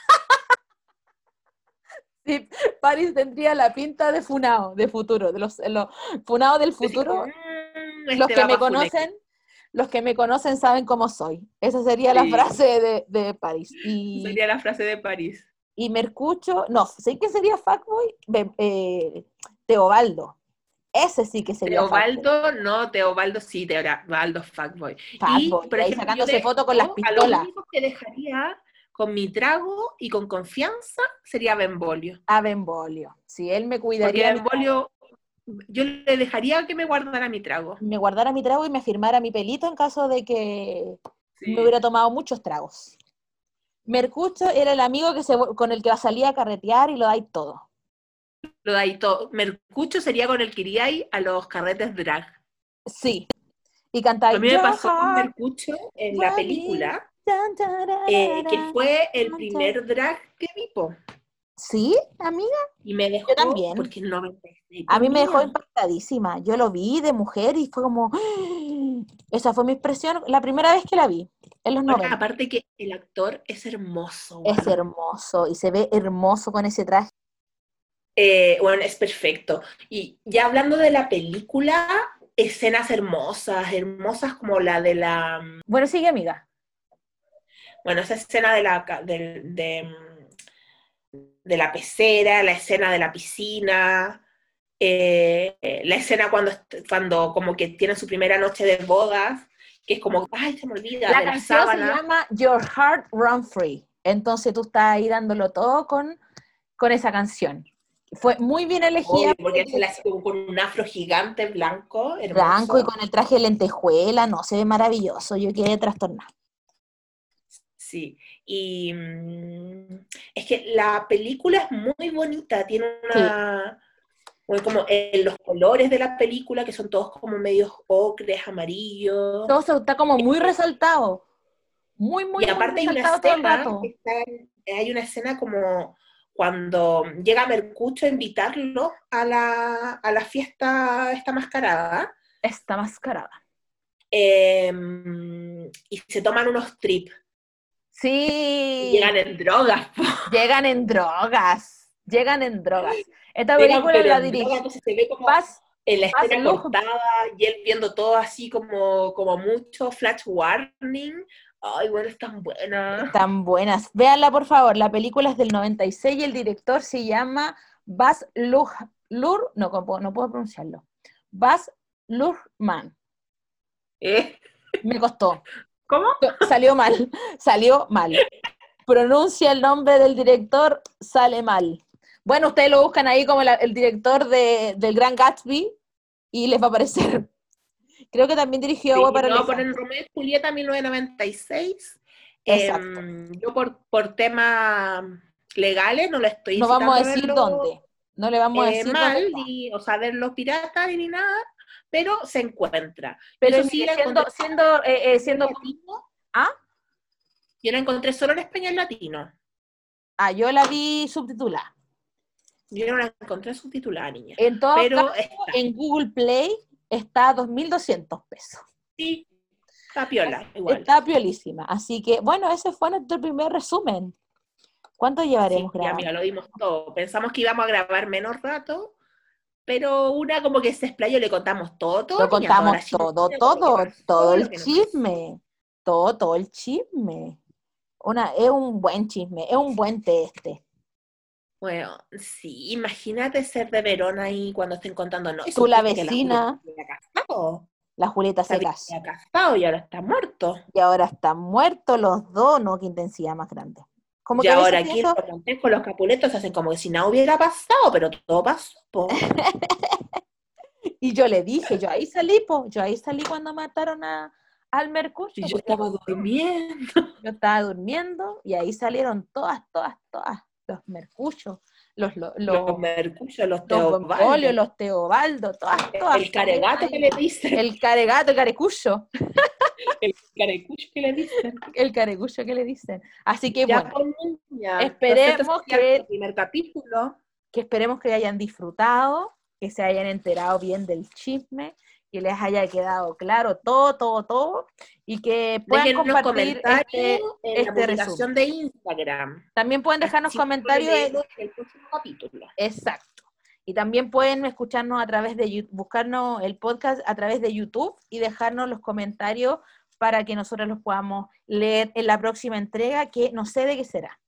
Sí, Paris tendría la pinta de funao, de futuro, de los, los funados del Decís futuro. "Mm, los este que va me pa' Funeque". conocen, los que me conocen saben cómo soy. Esa sería la Sí. frase de, de París. Y, Sería la frase de París. y Mercucho, no, sé que sería Be- eh, Teobaldo. Ese sí que sería fuckboy. Teobaldo, no, Teobaldo sí, Teobaldo fuckboy. y, Fuckboy, por ahí ejemplo, sacándose yo de foto con las pistolas. A lo único que dejaría con mi trago y con confianza sería Benvolio. A Benvolio. Si él me Porque cuidaría, mi- Benvolio, yo le dejaría que me guardara mi trago. me guardara mi trago y me firmara mi pelito en caso de que Sí. me hubiera tomado muchos tragos. Mercucho era el amigo que se, con el que salía a carretear y lo dais todo. Lo de ahí todo. Mercucho sería con el que iría ahí a los carretes drag. Sí. Y cantáis. A mí me "Your pasó con Mercucho en la película, eh, que fue el primer drag que vi, po. ¿Sí, amiga? Y me dejó, Yo también. porque en 96, A mí me dejó impactadísima. Yo lo vi de mujer y fue como. (gasps) Esa fue mi expresión la primera vez que la vi, en los Bueno, 90. aparte que el actor es hermoso. Es hermoso y se ve hermoso con ese traje. Eh, bueno, es perfecto. Y ya hablando de la película, escenas hermosas, hermosas como la de la, Bueno, sigue, amiga. bueno, esa escena de la, de, de la pecera, la escena de la piscina, eh, la escena cuando, cuando como que tienen su primera noche de bodas, que es como, ay, se me olvida, La de la canción se sábana. llama Your Heart Run Free. Entonces tú estás ahí dándolo todo con, con esa canción. Fue muy bien elegida. Obvio, porque se la hace con un afro gigante blanco, hermoso. blanco y con el traje de lentejuela, no, se ve maravilloso. Yo quedé trastornada. Sí, y mm, es que la película es muy bonita, tiene una, bueno, como eh, los colores de la película, que son todos como medios ocres, amarillos, Todo está como muy resaltado. Muy, muy, y aparte hay una todo el escena, rato. que está- hay una escena como cuando llega Mercucho a invitarlo a la, a la fiesta esta mascarada, Está mascarada. em, y se toman unos trips, y Sí, llegan en drogas, po. llegan en drogas. Llegan en drogas. Esta película la dirige drogas, entonces se ve como Paz en la Paz escena cortada y él viendo todo así como, como mucho flash warning. Ay, bueno, es tan buena. tan buenas. Véanla, por favor. La película es del 96 y el director se llama Baz Luhr, no, ¿cómo puedo- no puedo pronunciarlo. Baz Luhrmann. ¿Eh? Me costó. ¿Cómo? Salió mal. Salió mal. Pronuncia el nombre del director, sale mal. Bueno, ustedes lo buscan ahí como la- el director de, del Gran Gatsby y les va a aparecer. Creo que también dirigió Sí, Agua para no, Elefantes. ponen Romeo y Julieta 1996. Exacto. Em, yo por, por temas legales no lo estoy No vamos a decir verlo, dónde. No le vamos a eh, decir mal, ni, o sea, verlo pirata ni nada, pero se encuentra. Pero Eso sí, siendo, siendo, eh, eh, siendo en latino. ¿Ah? Yo la encontré solo en español latino. Ah, yo la vi subtitulada. Yo no la encontré subtitulada, niña. En todo Pero caso, en Google Play está a 2.200 pesos. sí, está piola, igual. Está piolísima. Así que, bueno, ese fue nuestro primer resumen. ¿Cuánto Sí, llevaremos ya, grabando? mira, lo dimos todo. Pensamos que íbamos a grabar menos rato, pero una como que se explayó, le contamos todo, todo. Lo contamos todo, chisme, todo, todo lo el chisme. Todo, todo el chisme. Una, es un buen chisme, es un buen té este. Bueno, sí, imagínate ser de Verona ahí cuando estén contando, no. Tú, la vecina. La Julieta se casó. casado y ahora está muerto. Y ahora están muertos los dos, ¿no? Qué intensidad más grande. Como y que ahora aquí Montes con los capuletos hacen como que si nada hubiera pasado, pero todo pasó. po. (laughs) Y yo le dije, yo ahí salí, po, yo ahí salí cuando mataron a, al Mercurio. Y yo estaba durmiendo. yo estaba durmiendo y ahí salieron todas, todas, todas, los Mercurios, los, los, los, Los Mercurio, los los Teobaldo, Bonfolio, los Teobaldo, todas, todas. el caregato que le (laughs) dicen. El caregato, el carecuyo, (laughs) El carecucho que le dicen. el carecuyo que le dicen. Así que Ya, bueno, pues, niña, esperemos que- el primer capítulo. que esperemos que hayan disfrutado, que se hayan enterado bien del chisme, que les haya quedado claro todo, todo, todo, y que puedan Déjenos compartir este, en este la publicación de Instagram. También pueden dejarnos comentarios. en- el próximo capítulo. Exacto. Y también pueden escucharnos a través de buscarnos el podcast a través de YouTube y dejarnos los comentarios para que nosotros los podamos leer en la próxima entrega, que no sé de qué será.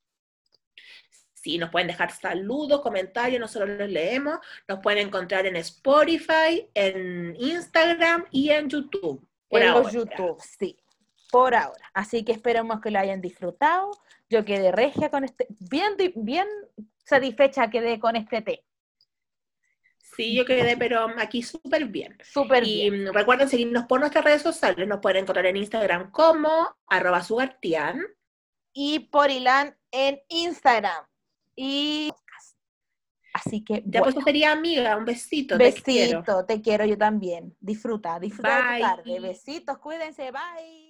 Sí, nos pueden dejar saludos, comentarios, nosotros los leemos. Nos pueden encontrar en Spotify, en Instagram y en YouTube. Por en ahora. YouTube, sí, por ahora. Así que esperemos que lo hayan disfrutado. Yo quedé regia con este, bien, bien satisfecha quedé con este té. Sí, yo quedé, pero aquí súper bien. Súper Y bien. recuerden seguirnos por nuestras redes sociales. Nos pueden encontrar en Instagram como arroba sugartian. Y por Ilan en Instagram. Y así que Ya bueno, pues sería amiga, un besito. te quiero. besito, te quiero yo también. Disfruta, disfruta de tu tarde. Besitos, cuídense, bye.